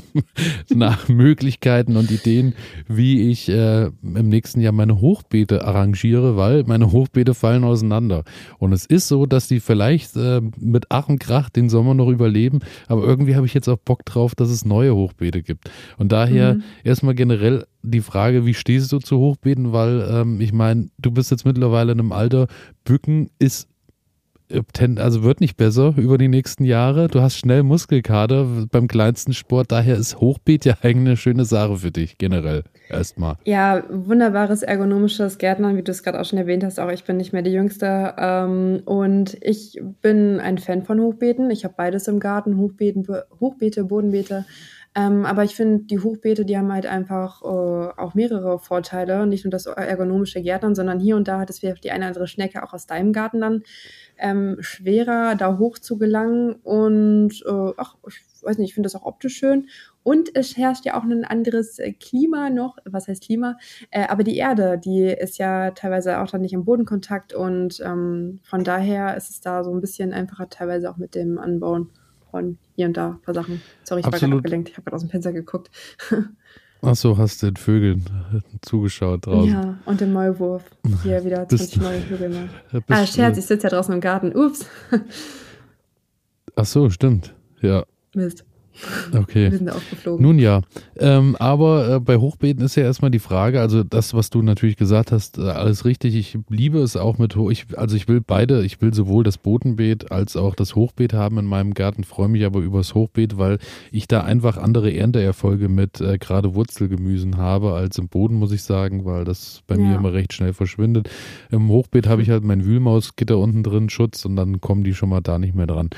nach Möglichkeiten und Ideen, wie ich äh, im nächsten Jahr meine Hochbeete arrangiere, weil meine Hochbeete fallen auseinander. Und es ist so, dass die vielleicht äh, mit Ach und Krach den Sommer noch überleben, aber irgendwie habe ich jetzt auch Bock drauf, dass es neue Hochbeete gibt. Und daher mhm. erstmal generell die Frage, wie stehst du zu Hochbeeten? Weil ähm, ich meine, du bist jetzt mittlerweile in einem Alter, Bücken ist also wird nicht besser über die nächsten Jahre. Du hast schnell Muskelkater beim kleinsten Sport, daher ist Hochbeet ja eigentlich eine schöne Sache für dich generell erstmal. Ja, wunderbares ergonomisches Gärtnern, wie du es gerade auch schon erwähnt hast. Auch ich bin nicht mehr die Jüngste ähm, und ich bin ein Fan von Hochbeeten. Ich habe beides im Garten, Hochbeeten, Hochbeete, Bodenbeete. Ähm, aber ich finde, die Hochbeete, die haben halt einfach äh, auch mehrere Vorteile. Nicht nur das ergonomische Gärtnern, sondern hier und da hat es vielleicht die eine oder andere Schnecke auch aus deinem Garten dann ähm, schwerer, da hoch zu gelangen. Und äh, ach, ich weiß nicht, ich finde das auch optisch schön. Und es herrscht ja auch ein anderes äh, Klima noch. Was heißt Klima? Äh, aber die Erde, die ist ja teilweise auch dann nicht im Bodenkontakt. Und ähm, von daher ist es da so ein bisschen einfacher, teilweise auch mit dem Anbauen von hier und da ein paar Sachen. Sorry, ich Absolut. war gerade abgelenkt. Ich habe gerade aus dem Fenster geguckt. Ach so, hast du den Vögeln zugeschaut draußen. Ja, und dem Maulwurf. Hier wieder 20 neue Vögel mehr. Ah, Scherz, ich sitze ja draußen im Garten. Ups. Ach so, stimmt. Ja. Mist. Okay. Wir sind aufgeflogen. Nun ja, ähm, aber äh, bei Hochbeeten ist ja erstmal die Frage, also das, was du natürlich gesagt hast, äh, alles richtig. Ich liebe es auch mit, ich, also ich will beide, ich will sowohl das Bodenbeet als auch das Hochbeet haben in meinem Garten, freue mich aber über das Hochbeet, weil ich da einfach andere Ernteerfolge mit äh, gerade Wurzelgemüsen habe als im Boden, muss ich sagen, weil das bei ja. mir immer recht schnell verschwindet. Im Hochbeet habe ich halt mein Wühlmausgitter unten drin, Schutz und dann kommen die schon mal da nicht mehr dran.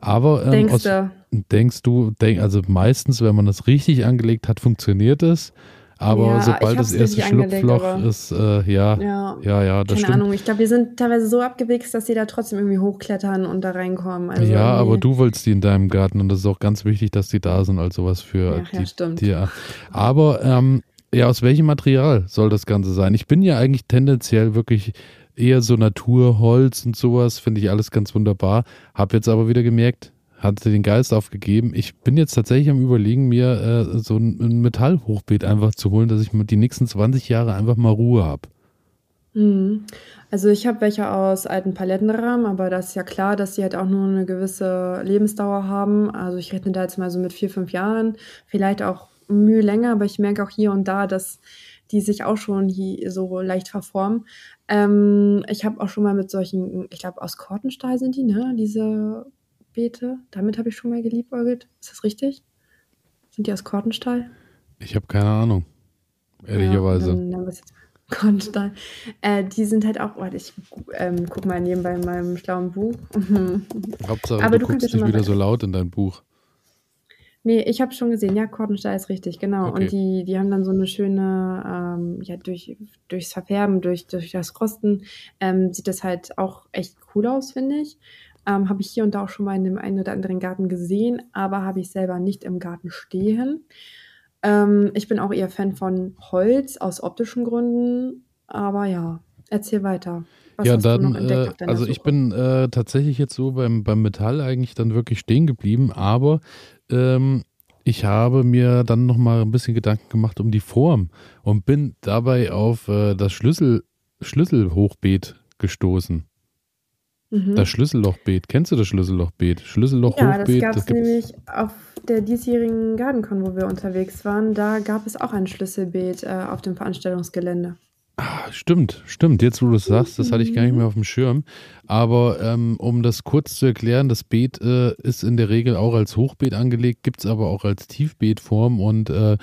Aber ähm, Denkst aus, du? denkst du, denk, also meistens, wenn man das richtig angelegt hat, funktioniert es. Aber ja, sobald das erste Schlupfloch ist, äh, ja, ja, ja, ja, das Keine stimmt. Ahnung, ich glaube, wir sind teilweise so abgewichst, dass die da trotzdem irgendwie hochklettern und da reinkommen. Also ja, aber du wolltest die in deinem Garten und das ist auch ganz wichtig, dass die da sind, also was für ja, die, stimmt. Die, aber ähm, ja, aus welchem Material soll das Ganze sein? Ich bin ja eigentlich tendenziell wirklich eher so Naturholz und sowas, finde ich alles ganz wunderbar. Hab jetzt aber wieder gemerkt, hatte den Geist aufgegeben. Ich bin jetzt tatsächlich am überlegen, mir äh, so ein, Metallhochbeet einfach zu holen, dass ich die nächsten 20 Jahre einfach mal Ruhe habe. Mhm. Also ich habe welche aus alten Palettenrahmen, aber das ist ja klar, dass sie halt auch nur eine gewisse Lebensdauer haben. Also ich rechne da jetzt mal so mit vier, fünf Jahren, vielleicht auch Mühe länger, aber ich merke auch hier und da, dass die sich auch schon so leicht verformen. Ähm, ich habe auch schon mal mit solchen, ich glaube aus Kortenstahl sind die, ne? Diese Beete. Damit habe ich schon mal geliebäugelt. Ist das richtig? Sind die aus Kortenstahl? Ich habe keine Ahnung. Ehrlicherweise. Ja, dann, dann Kortenstahl. Äh, die sind halt auch, warte, ich ähm, guck mal nebenbei in meinem schlauen Buch. Hauptsache, Aber du, du guckst nicht wieder so laut in dein Buch. Nee, ich habe schon gesehen, ja, Kortenstahl ist richtig, genau. Okay. Und die, die haben dann so eine schöne, ähm, ja, durch, durchs Verfärben, durch, durch das Rosten, ähm, sieht das halt auch echt cool aus, finde ich. Ähm, habe ich hier und da auch schon mal in dem einen oder anderen Garten gesehen, aber habe ich selber nicht im Garten stehen. Ähm, ich bin auch eher Fan von Holz aus optischen Gründen, aber ja, erzähl weiter. Was ja, dann, äh, also Suche? ich bin äh, tatsächlich jetzt so beim, beim Metall eigentlich dann wirklich stehen geblieben, aber ähm, ich habe mir dann nochmal ein bisschen Gedanken gemacht um die Form und bin dabei auf äh, das Schlüssel, Schlüsselhochbeet gestoßen. Mhm. Das Schlüssellochbeet. Kennst du das Schlüssellochbeet? Schlüssellochhochbeet. Ja, das gab es nämlich auf der diesjährigen Gardencon, wo wir unterwegs waren. Da gab es auch ein Schlüsselbeet äh, auf dem Veranstaltungsgelände. Ah, stimmt, stimmt. Jetzt, wo du es sagst, das hatte ich gar nicht mehr auf dem Schirm. Aber ähm, um das kurz zu erklären, das Beet äh, ist in der Regel auch als Hochbeet angelegt, gibt es aber auch als Tiefbeetform und äh,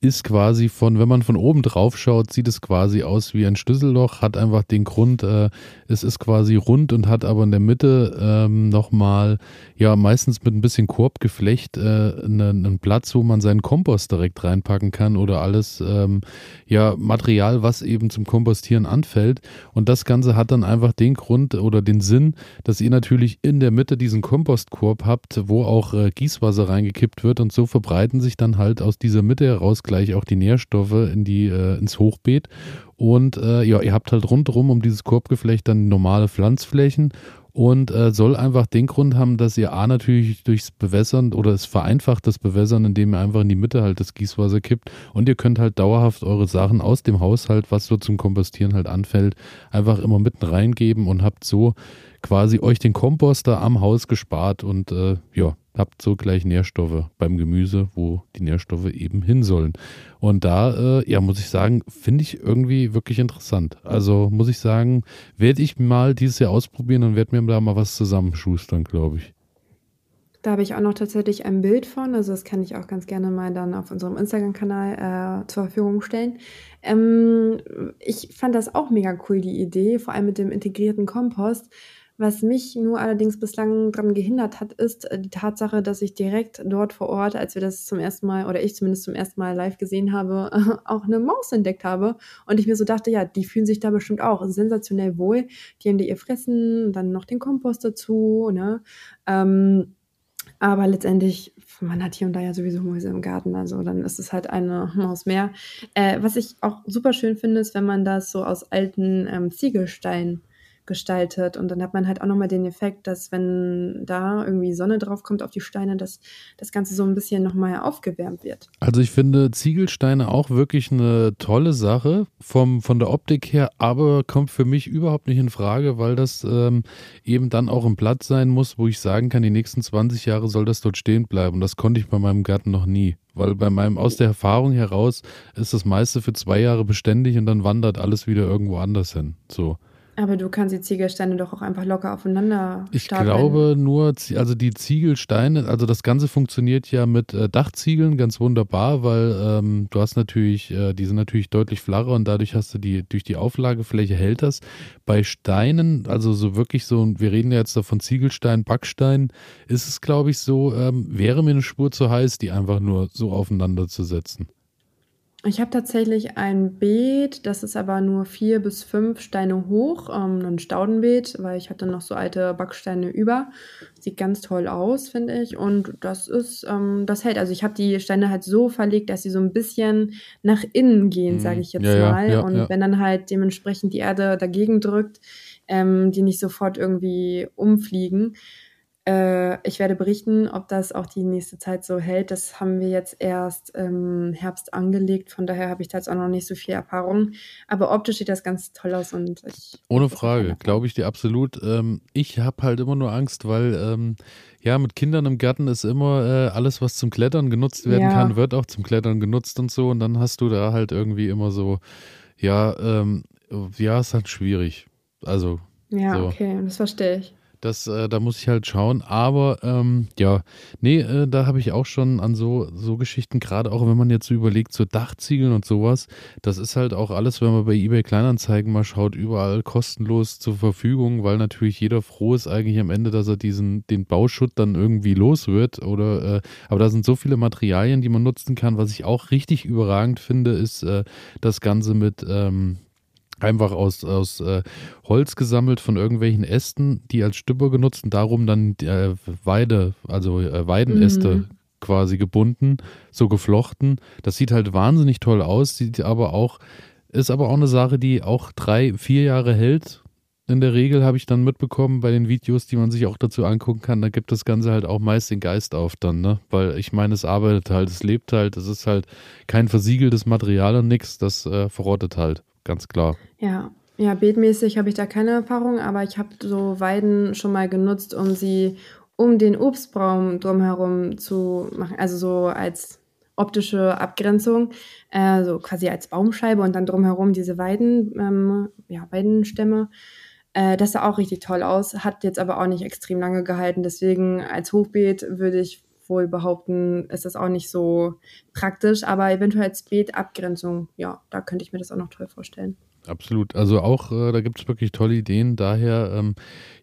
ist quasi von, wenn man von oben drauf schaut, sieht es quasi aus wie ein Schlüsselloch, hat einfach den Grund, äh, es ist quasi rund und hat aber in der Mitte ähm, nochmal, ja, meistens mit ein bisschen Korbgeflecht, äh, einen, einen Platz, wo man seinen Kompost direkt reinpacken kann oder alles, ähm, ja, Material, was eben zum Kompostieren anfällt. Und das Ganze hat dann einfach den Grund oder den Sinn, dass ihr natürlich in der Mitte diesen Kompostkorb habt, wo auch äh, Gießwasser reingekippt wird und so verbreiten sich dann halt aus dieser Mitte heraus gleich auch die Nährstoffe in die, äh, ins Hochbeet. Und äh, ja, ihr habt halt rundherum um dieses Korbgeflecht dann normale Pflanzflächen und äh, soll einfach den Grund haben, dass ihr A natürlich durchs Bewässern oder es vereinfacht das Bewässern, indem ihr einfach in die Mitte halt das Gießwasser kippt und ihr könnt halt dauerhaft eure Sachen aus dem Haushalt, was so zum Kompostieren halt anfällt, einfach immer mitten reingeben und habt so quasi euch den Komposter am Haus gespart und äh, ja, habt so gleich Nährstoffe beim Gemüse, wo die Nährstoffe eben hin sollen. Und da, äh, ja, muss ich sagen, finde ich irgendwie wirklich interessant. Also muss ich sagen, werde ich mal dieses Jahr ausprobieren und werde mir da mal was zusammenschustern, glaube ich. Da habe ich auch noch tatsächlich ein Bild von, also das kann ich auch ganz gerne mal dann auf unserem Instagram-Kanal äh, zur Verfügung stellen. Ähm, ich fand das auch mega cool, die Idee, vor allem mit dem integrierten Kompost was mich nur allerdings bislang daran gehindert hat, ist äh, die Tatsache, dass ich direkt dort vor Ort, als wir das zum ersten Mal oder ich zumindest zum ersten Mal live gesehen habe, auch eine Maus entdeckt habe. Und ich mir so dachte, ja, die fühlen sich da bestimmt auch sensationell wohl. Die haben die ihr Fressen, dann noch den Kompost dazu, ne? Ähm, aber letztendlich, man hat hier und da ja sowieso Mäuse im Garten, also dann ist es halt eine Maus mehr. Äh, was ich auch super schön finde, ist, wenn man das so aus alten ähm, Ziegelsteinen gestaltet. Und dann hat man halt auch nochmal den Effekt, dass wenn da irgendwie Sonne drauf kommt auf die Steine, dass das Ganze so ein bisschen nochmal aufgewärmt wird. Also ich finde Ziegelsteine auch wirklich eine tolle Sache vom, von der Optik her, aber kommt für mich überhaupt nicht in Frage, weil das ähm, eben dann auch ein Platz sein muss, wo ich sagen kann, die nächsten 20 Jahre soll das dort stehen bleiben. Das konnte ich bei meinem Garten noch nie. Weil bei meinem, aus der Erfahrung heraus ist das meiste für zwei Jahre beständig und dann wandert alles wieder irgendwo anders hin. So. Aber du kannst die Ziegelsteine doch auch einfach locker aufeinander Ich glaube nur, also die Ziegelsteine, also das Ganze funktioniert ja mit äh, Dachziegeln ganz wunderbar, weil ähm, du hast natürlich, äh, die sind natürlich deutlich flacher und dadurch hast du die, durch die Auflagefläche hält das. Bei Steinen, also so wirklich so, wir reden ja jetzt davon Ziegelstein, Backstein, ist es glaube ich so, ähm, wäre mir eine Spur zu heiß, die einfach nur so aufeinander zu setzen. Ich habe tatsächlich ein Beet, das ist aber nur vier bis fünf Steine hoch, ähm, ein Staudenbeet, weil ich hatte noch so alte Backsteine über. Sieht ganz toll aus, finde ich. Und das ist, ähm, das hält. Also ich habe die Steine halt so verlegt, dass sie so ein bisschen nach innen gehen, mhm. sage ich jetzt ja, mal. Ja, ja, und wenn dann halt dementsprechend die Erde dagegen drückt, ähm, die nicht sofort irgendwie umfliegen. Äh, ich werde berichten, ob das auch die nächste Zeit so hält. Das haben wir jetzt erst im Herbst angelegt. Von daher habe ich da jetzt auch noch nicht so viel Erfahrung. Aber optisch sieht das ganz toll aus und ich. Ohne Frage, glaube ich dir absolut. Ähm, ich habe halt immer nur Angst, weil ähm, ja, mit Kindern im Garten ist immer äh, alles, was zum Klettern genutzt werden ja. kann, wird auch zum Klettern genutzt und so. Und dann hast du da halt irgendwie immer so, ja, ähm, ja, ist halt schwierig. Also. Ja, so. okay, das verstehe ich. Das, äh, da muss ich halt schauen. Aber ähm, ja, nee, äh, da habe ich auch schon an so, so Geschichten, gerade auch wenn man jetzt so überlegt, so Dachziegeln und sowas, das ist halt auch alles, wenn man bei eBay Kleinanzeigen mal schaut, überall kostenlos zur Verfügung, weil natürlich jeder froh ist eigentlich am Ende, dass er diesen, den Bauschutt dann irgendwie los wird. Oder, äh, aber da sind so viele Materialien, die man nutzen kann. Was ich auch richtig überragend finde, ist äh, das Ganze mit, ähm, einfach aus, aus äh, Holz gesammelt von irgendwelchen Ästen, die als Stüpper genutzt und darum dann äh, Weide, also äh, Weidenäste mhm. quasi gebunden, so geflochten. Das sieht halt wahnsinnig toll aus, sieht aber auch, ist aber auch eine Sache, die auch drei, vier Jahre hält. In der Regel habe ich dann mitbekommen bei den Videos, die man sich auch dazu angucken kann, da gibt das Ganze halt auch meist den Geist auf dann, ne? Weil ich meine, es arbeitet halt, es lebt halt, es ist halt kein versiegeltes Material und nichts, das äh, verrottet halt ganz klar. Ja, ja, beetmäßig habe ich da keine Erfahrung, aber ich habe so Weiden schon mal genutzt, um sie um den Obstbaum drumherum zu machen, also so als optische Abgrenzung, äh, so quasi als Baumscheibe und dann drumherum diese Weiden, ähm, ja, Weidenstämme. Äh, das sah auch richtig toll aus, hat jetzt aber auch nicht extrem lange gehalten. Deswegen als Hochbeet würde ich wohl behaupten, ist das auch nicht so praktisch, aber eventuell als Beetabgrenzung, ja, da könnte ich mir das auch noch toll vorstellen. Absolut. Also auch, äh, da gibt es wirklich tolle Ideen. Daher, ähm,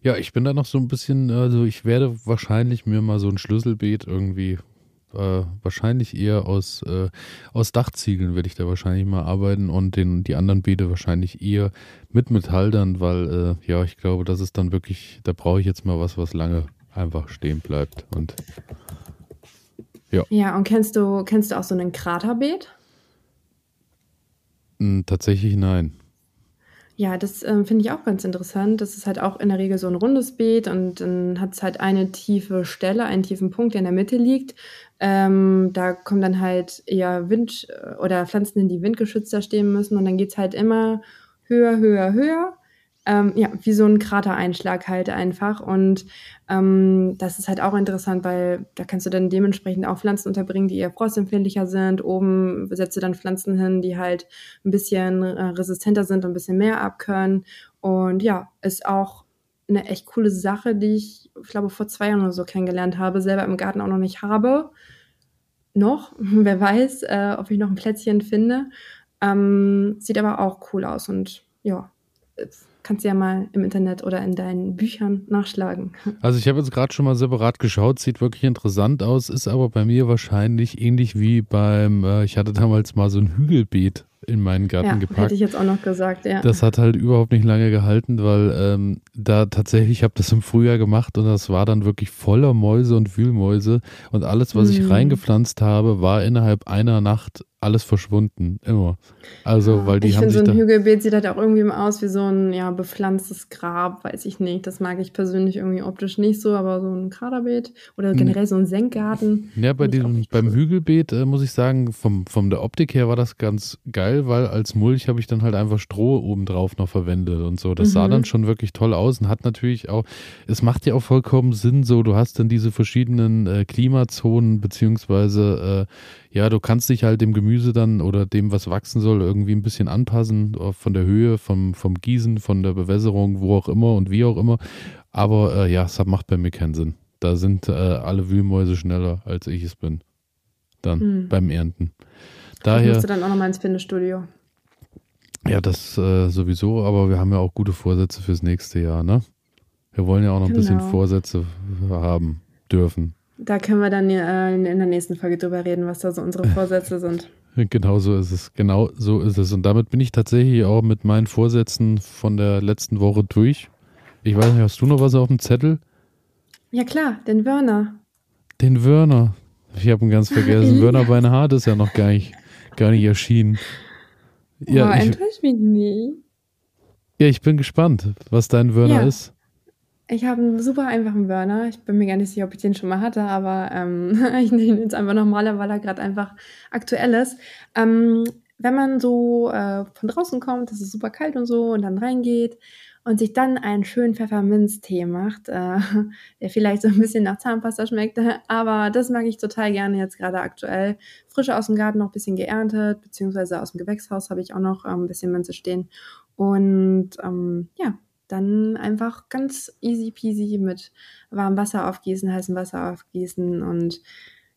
ja, ich bin da noch so ein bisschen, also ich werde wahrscheinlich mir mal so ein Schlüsselbeet irgendwie, äh, wahrscheinlich eher aus, äh, aus Dachziegeln werde ich da wahrscheinlich mal arbeiten und den, die anderen Beete wahrscheinlich eher mit Metall dann, weil, äh, ja, ich glaube, das ist dann wirklich, da brauche ich jetzt mal was, was lange einfach stehen bleibt und ja. Ja, und kennst du, kennst du auch so ein Kraterbeet? Hm, tatsächlich nein. Ja, das ähm, finde ich auch ganz interessant. Das ist halt auch in der Regel so ein rundes Beet und dann hat es halt eine tiefe Stelle, einen tiefen Punkt, der in der Mitte liegt. Ähm, da kommen dann halt eher Wind- äh, oder Pflanzen hin, die windgeschützter stehen müssen und dann geht es halt immer höher, höher, höher ähm, ja, wie so ein Kratereinschlag halt einfach. Und ähm, das ist halt auch interessant, weil da kannst du dann dementsprechend auch Pflanzen unterbringen, die eher frostempfindlicher sind. Oben setzt du dann Pflanzen hin, die halt ein bisschen äh, resistenter sind und ein bisschen mehr abkönnen. Und ja, ist auch eine echt coole Sache, die ich, ich glaube, vor zwei Jahren oder so kennengelernt habe, selber im Garten auch noch nicht habe. Noch, wer weiß, äh, ob ich noch ein Plätzchen finde. Ähm, sieht aber auch cool aus und ja, kannst du ja mal im Internet oder in deinen Büchern nachschlagen. Also ich habe jetzt gerade schon mal separat geschaut, sieht wirklich interessant aus, ist aber bei mir wahrscheinlich ähnlich wie beim, äh, ich hatte damals mal so ein Hügelbeet in meinen Garten ja, gepackt. Hätte ich jetzt auch noch gesagt, ja. Das hat halt überhaupt nicht lange gehalten, weil ähm, da tatsächlich, ich habe das im Frühjahr gemacht und das war dann wirklich voller Mäuse und Wühlmäuse und alles, was mm. ich reingepflanzt habe, war innerhalb einer Nacht alles verschwunden, immer. Also, weil die ich haben finde, so ein Hügelbeet sieht halt auch irgendwie aus wie so ein ja, bepflanztes Grab, weiß ich nicht. Das mag ich persönlich irgendwie optisch nicht so, aber so ein Kraterbeet oder generell so ein Senkgarten. Ja, bei diesem, beim Hügelbeet äh, muss ich sagen, vom, von der Optik her war das ganz geil, weil als Mulch habe ich dann halt einfach Stroh obendrauf noch verwendet und so. Das mhm. sah dann schon wirklich toll aus und hat natürlich auch, es macht ja auch vollkommen Sinn so, du hast dann diese verschiedenen äh, Klimazonen, beziehungsweise äh, ja, du kannst dich halt dem Gemüse dann oder dem, was wachsen soll, irgendwie ein bisschen anpassen, äh, von der Höhe, vom, vom Gießen, von der Bewässerung, wo auch immer und wie auch immer. Aber äh, ja, es macht bei mir keinen Sinn. Da sind äh, alle Wühlmäuse schneller, als ich es bin. Dann hm. beim Ernten. Daher. musst du dann auch nochmal ins Fitnessstudio. Ja, das äh, sowieso, aber wir haben ja auch gute Vorsätze fürs nächste Jahr, ne? Wir wollen ja auch noch genau. ein bisschen genau. Vorsätze haben dürfen. Da können wir dann äh, in der nächsten Folge drüber reden, was da so unsere Vorsätze sind. Genau so ist es. Genau so ist es. Und damit bin ich tatsächlich auch mit meinen Vorsätzen von der letzten Woche durch. Ich weiß nicht, hast du noch was auf dem Zettel? Ja klar, den Wörner. Den Wörner. Ich habe ihn ganz vergessen. Wörner Beinhardt ist ja noch gar nicht, gar nicht erschienen. Ja, oh, enttäusch mich nie. Ja, ich bin gespannt, was dein Wörner ja. ist. Ich habe einen super einfachen Burner. Ich bin mir gar nicht sicher, ob ich den schon mal hatte, aber ähm, ich nehme ihn jetzt einfach nochmal, weil er gerade einfach aktuell ist. Ähm, wenn man so äh, von draußen kommt, es ist super kalt und so, und dann reingeht und sich dann einen schönen Pfefferminztee macht, äh, der vielleicht so ein bisschen nach Zahnpasta schmeckt, aber das mag ich total gerne jetzt gerade aktuell. Frische aus dem Garten noch ein bisschen geerntet, beziehungsweise aus dem Gewächshaus habe ich auch noch ähm, ein bisschen Minze stehen. Und ähm, ja, dann einfach ganz easy peasy mit warmem Wasser aufgießen, heißem Wasser aufgießen und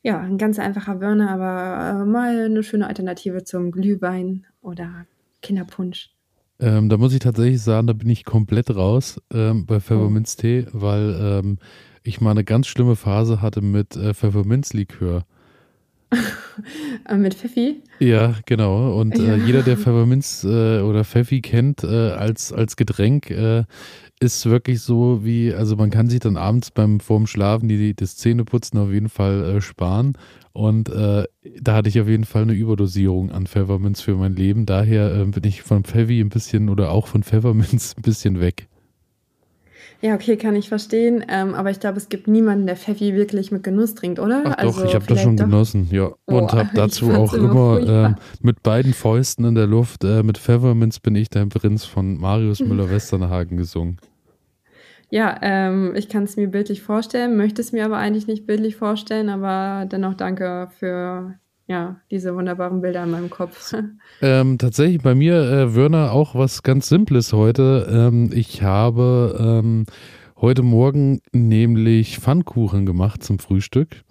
ja, ein ganz einfacher Würner, aber äh, mal eine schöne Alternative zum Glühwein oder Kinderpunsch. Ähm, da muss ich tatsächlich sagen, da bin ich komplett raus ähm, bei Pfefferminztee, oh. weil ähm, ich mal eine ganz schlimme Phase hatte mit äh, Pfefferminzlikör. Mit Pfeffi? Ja, genau. Und ja. Äh, jeder, der Pfefferminz äh, oder Pfeffi kennt äh, als, als Getränk, äh, ist wirklich so wie, also man kann sich dann abends beim vorm Schlafen die, die das Zähneputzen auf jeden Fall äh, sparen. Und äh, da hatte ich auf jeden Fall eine Überdosierung an Pfefferminz für mein Leben. Daher bin ich von Pfeffi ein bisschen oder auch von Pfefferminz ein bisschen weg. Ja, okay, kann ich verstehen. Ähm, aber ich glaube, es gibt niemanden, der Pfeffi wirklich mit Genuss trinkt, oder? Ach also doch, ich habe das schon doch. genossen, ja. Oh, und habe dazu auch immer äh, mit beiden Fäusten in der Luft, äh, mit Pfefferminz bin ich der Prinz von Marius Müller-Westernhagen gesungen. Ja, ähm, ich kann es mir bildlich vorstellen, möchte es mir aber eigentlich nicht bildlich vorstellen, aber dennoch danke für ja, diese wunderbaren Bilder in meinem Kopf. Ähm, tatsächlich bei mir, äh, Wörner, auch was ganz Simples heute. Ähm, ich habe ähm, heute Morgen nämlich Pfannkuchen gemacht zum Frühstück.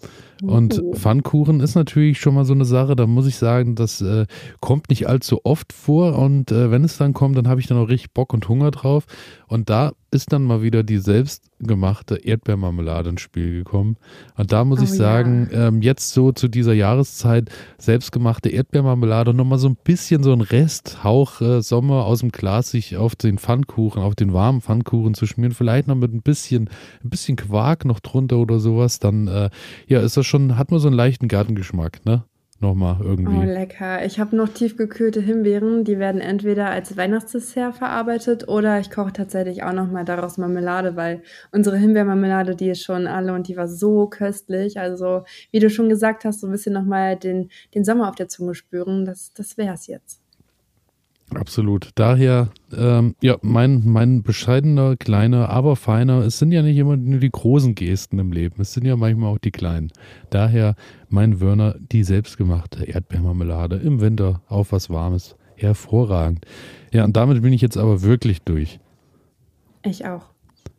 Und oh. Pfannkuchen ist natürlich schon mal so eine Sache, da muss ich sagen, das äh, kommt nicht allzu oft vor und äh, wenn es dann kommt, dann habe ich dann auch richtig Bock und Hunger drauf. Und da ist dann mal wieder die selbstgemachte Erdbeermarmelade ins Spiel gekommen. Und da muss oh, ich sagen, ja. ähm, jetzt so zu dieser Jahreszeit selbstgemachte Erdbeermarmelade und nochmal so ein bisschen so ein Resthauch äh, Sommer aus dem Glas sich auf den Pfannkuchen, auf den warmen Pfannkuchen zu schmieren, vielleicht noch mit ein bisschen, ein bisschen Quark noch drunter oder sowas, dann äh, ja, ist das schon, hat man so einen leichten Gartengeschmack, ne? Nochmal irgendwie. Oh, lecker. Ich habe noch tiefgekühlte Himbeeren. Die werden entweder als Weihnachtsdessert verarbeitet oder ich koche tatsächlich auch nochmal daraus Marmelade, weil unsere Himbeermarmelade, die ist schon alle und die war so köstlich. Also, wie du schon gesagt hast, so ein bisschen nochmal den, den Sommer auf der Zunge spüren. Das, das wäre es jetzt. Absolut. Daher, ähm, ja, mein, mein bescheidener, kleiner, aber feiner, es sind ja nicht immer nur die großen Gesten im Leben, es sind ja manchmal auch die kleinen. Daher mein Wörner, die selbstgemachte Erdbeermarmelade im Winter auf was Warmes. Hervorragend. Ja, und damit bin ich jetzt aber wirklich durch. Ich auch.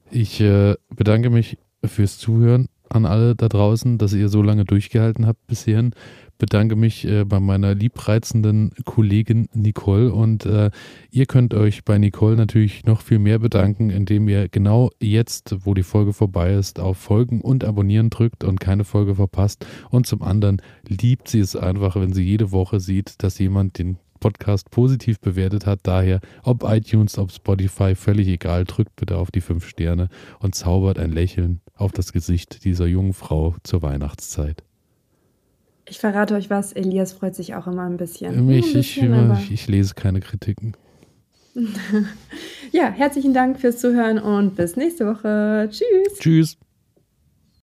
Ich äh, bedanke mich fürs Zuhören an alle da draußen, dass ihr so lange durchgehalten habt bisher bedanke mich äh, bei meiner liebreizenden Kollegin Nicole und äh, ihr könnt euch bei Nicole natürlich noch viel mehr bedanken, indem ihr genau jetzt, wo die Folge vorbei ist, auf Folgen und Abonnieren drückt und keine Folge verpasst. Und zum anderen liebt sie es einfach, wenn sie jede Woche sieht, dass jemand den Podcast positiv bewertet hat. Daher, ob iTunes, ob Spotify, völlig egal, drückt bitte auf die fünf Sterne und zaubert ein Lächeln auf das Gesicht dieser jungen Frau zur Weihnachtszeit. Ich verrate euch was, Elias freut sich auch immer ein bisschen. Ich, ein bisschen, ich, ich lese keine Kritiken. ja, herzlichen Dank fürs Zuhören und bis nächste Woche. Tschüss. Tschüss.